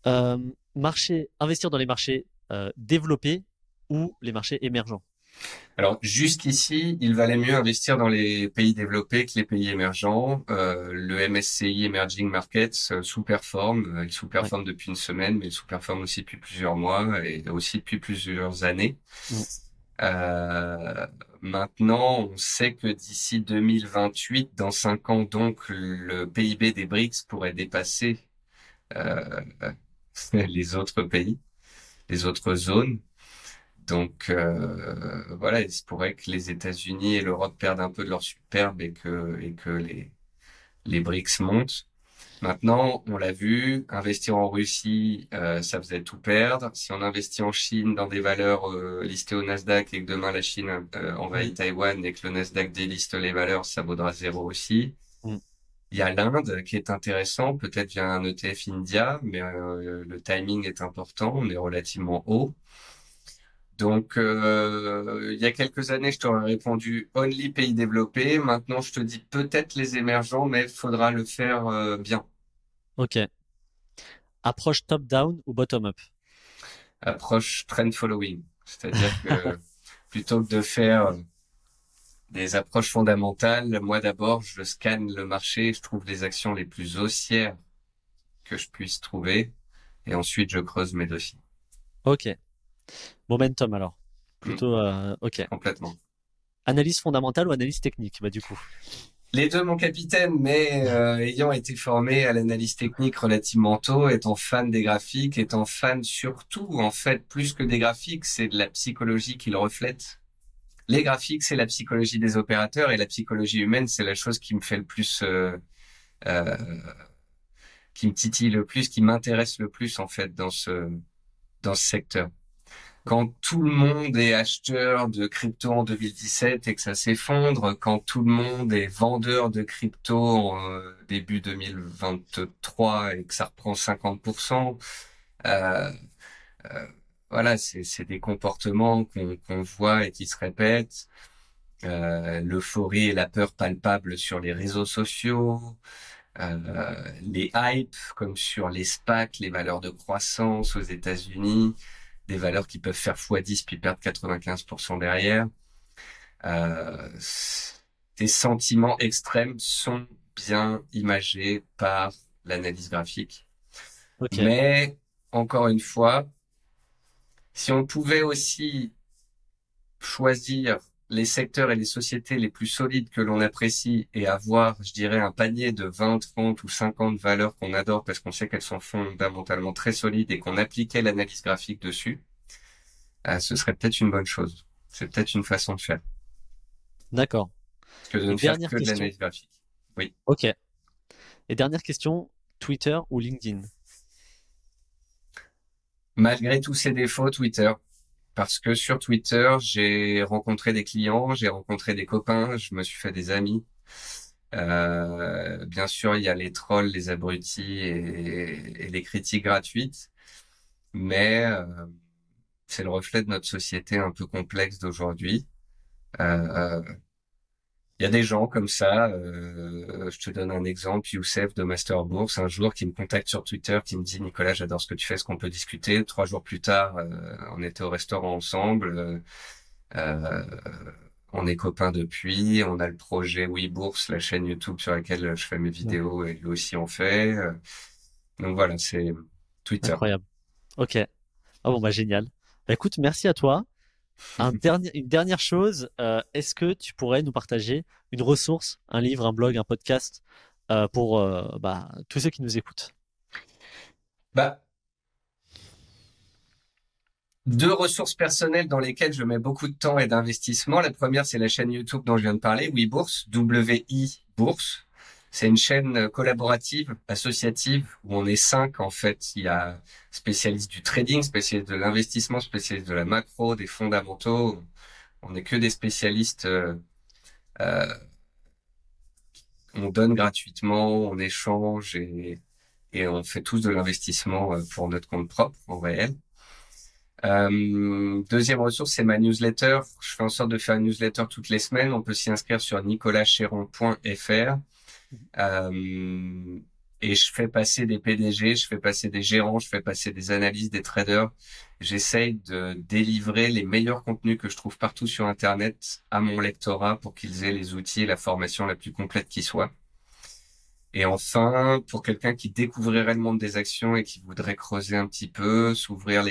Euh, marché, investir dans les marchés euh, développés ou les marchés émergents? Alors jusqu'ici, il valait mieux investir dans les pays développés que les pays émergents. Euh, le MSCI Emerging Markets sous-performe. Il sous-performe depuis une semaine, mais il sous-performe aussi depuis plusieurs mois et aussi depuis plusieurs années. Euh, maintenant, on sait que d'ici 2028, dans cinq ans, donc, le PIB des BRICS pourrait dépasser euh, les autres pays, les autres zones. Donc euh, voilà, il se pourrait que les États-Unis et l'Europe perdent un peu de leur superbe et que et que les les BRICS montent. Maintenant, on l'a vu, investir en Russie, euh, ça faisait tout perdre. Si on investit en Chine dans des valeurs euh, listées au Nasdaq et que demain la Chine euh, envahit Taïwan et que le Nasdaq déliste les valeurs, ça vaudra zéro aussi. Mm. Il y a l'Inde qui est intéressant, peut-être via un ETF India, mais euh, le timing est important, on est relativement haut. Donc, euh, il y a quelques années, je t'aurais répondu only pays développés. Maintenant, je te dis peut-être les émergents, mais il faudra le faire euh, bien. Ok. Approche top-down ou bottom-up Approche trend following. C'est-à-dire que plutôt que de faire des approches fondamentales, moi d'abord, je scanne le marché, je trouve les actions les plus haussières que je puisse trouver, et ensuite je creuse mes dossiers. Ok. Momentum alors. Plutôt, euh, ok. Complètement. Analyse fondamentale ou analyse technique, bah du coup? Les deux, mon capitaine, mais euh, ayant été formé à l'analyse technique relativement tôt, étant fan des graphiques, étant fan surtout, en fait, plus que des graphiques, c'est de la psychologie qu'ils reflètent. Les graphiques, c'est la psychologie des opérateurs et la psychologie humaine, c'est la chose qui me fait le plus, euh, euh, qui me titille le plus, qui m'intéresse le plus en fait dans ce dans ce secteur quand tout le monde est acheteur de crypto en 2017 et que ça s'effondre, quand tout le monde est vendeur de crypto en euh, début 2023 et que ça reprend 50%, euh, euh, voilà, c'est des comportements qu'on voit et qui se répètent. Euh, L'euphorie et la peur palpable sur les réseaux sociaux, euh, les hypes comme sur les SPAC, les valeurs de croissance aux États-Unis, des valeurs qui peuvent faire x10 puis perdre 95% derrière. Euh, des sentiments extrêmes sont bien imagés par l'analyse graphique. Mais encore une fois, si on pouvait aussi choisir les secteurs et les sociétés les plus solides que l'on apprécie et avoir, je dirais, un panier de 20, 30 ou 50 valeurs qu'on adore parce qu'on sait qu'elles sont fondamentalement très solides et qu'on appliquait l'analyse graphique dessus, euh, ce serait peut-être une bonne chose. C'est peut-être une façon de faire. D'accord. Que de ne faire que de l'analyse graphique. Oui. Ok. Et dernière question, Twitter ou LinkedIn? Malgré tous ses défauts, Twitter parce que sur Twitter, j'ai rencontré des clients, j'ai rencontré des copains, je me suis fait des amis. Euh, bien sûr, il y a les trolls, les abrutis et, les critiques gratuites, mais euh, c'est le reflet de notre société un peu complexe d'aujourd'hui. Euh, il y a des gens comme ça, euh, je te donne un exemple, Youssef de Master Bourse, un jour qui me contacte sur Twitter, qui me dit Nicolas, j'adore ce que tu fais, est-ce qu'on peut discuter? Trois jours plus tard, euh, on était au restaurant ensemble, euh, on est copains depuis, on a le projet Oui Bourse, la chaîne YouTube sur laquelle je fais mes vidéos et lui aussi en fait. donc voilà, c'est Twitter. Incroyable. Ok. Oh bon bah génial. Bah, écoute, merci à toi. Un dernier, une dernière chose, euh, est-ce que tu pourrais nous partager une ressource, un livre, un blog, un podcast euh, pour euh, bah, tous ceux qui nous écoutent? Bah, Deux ressources personnelles dans lesquelles je mets beaucoup de temps et d'investissement. La première, c'est la chaîne YouTube dont je viens de parler, Oui Bourse, W-I Bourse. C'est une chaîne collaborative, associative, où on est cinq en fait. Il y a spécialistes du trading, spécialistes de l'investissement, spécialistes de la macro, des fondamentaux. On n'est que des spécialistes. Euh, euh, on donne gratuitement, on échange et, et on fait tous de l'investissement euh, pour notre compte propre en réel. Euh, deuxième ressource, c'est ma newsletter. Je fais en sorte de faire une newsletter toutes les semaines. On peut s'y inscrire sur nicolaschéron.fr. Euh, et je fais passer des PDG, je fais passer des gérants, je fais passer des analystes, des traders. J'essaye de délivrer les meilleurs contenus que je trouve partout sur Internet à mon lectorat pour qu'ils aient les outils et la formation la plus complète qui soit. Et enfin, pour quelqu'un qui découvrirait le monde des actions et qui voudrait creuser un petit peu, s'ouvrir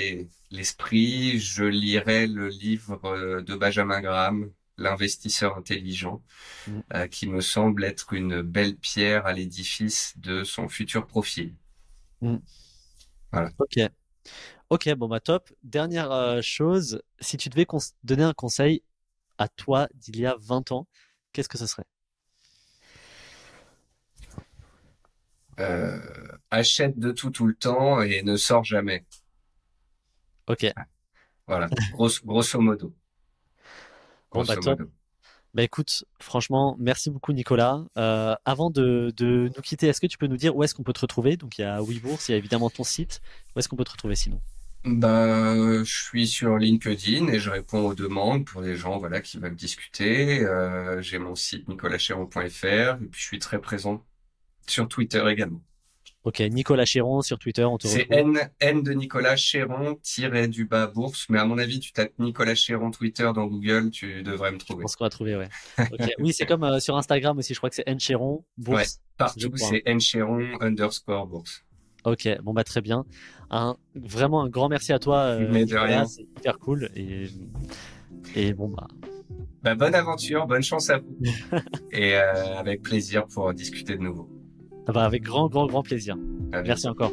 l'esprit, je lirai le livre de Benjamin Graham, l'investisseur intelligent, mm. euh, qui me semble être une belle pierre à l'édifice de son futur profil. Mm. Voilà. Ok. Ok, bon bah top. Dernière euh, chose, si tu devais donner un conseil à toi d'il y a 20 ans, qu'est-ce que ce serait? Euh, Achète de tout tout le temps et ne sors jamais. Ok. Voilà, grosso modo. Bon, bah. Bah écoute, franchement, merci beaucoup Nicolas. Euh, avant de, de nous quitter, est-ce que tu peux nous dire où est-ce qu'on peut te retrouver? Donc il y a WeBourse, il y a évidemment ton site. Où est-ce qu'on peut te retrouver sinon? Bah, je suis sur LinkedIn et je réponds aux demandes pour les gens voilà qui veulent discuter. Euh, j'ai mon site nicolaschéron.fr et puis je suis très présent sur Twitter également. Ok, Nicolas Chéron sur Twitter, on te C'est N, N de Nicolas Chéron, tiré du bas bourse. Mais à mon avis, tu tapes Nicolas Chéron Twitter dans Google, tu devrais me trouver. Je pense qu'on va trouver, ouais. oui, c'est comme euh, sur Instagram aussi, je crois que c'est N Chéron, bourse. Ouais, partout, c'est N Chéron underscore bourse. Ok, bon bah très bien. Un, vraiment un grand merci à toi. Euh, Mais de rien. C'est hyper cool et, et bon bah. Bah, bonne aventure, bonne chance à vous. et euh, avec plaisir pour discuter de nouveau. Ah bah, avec grand, grand, grand plaisir. Merci encore.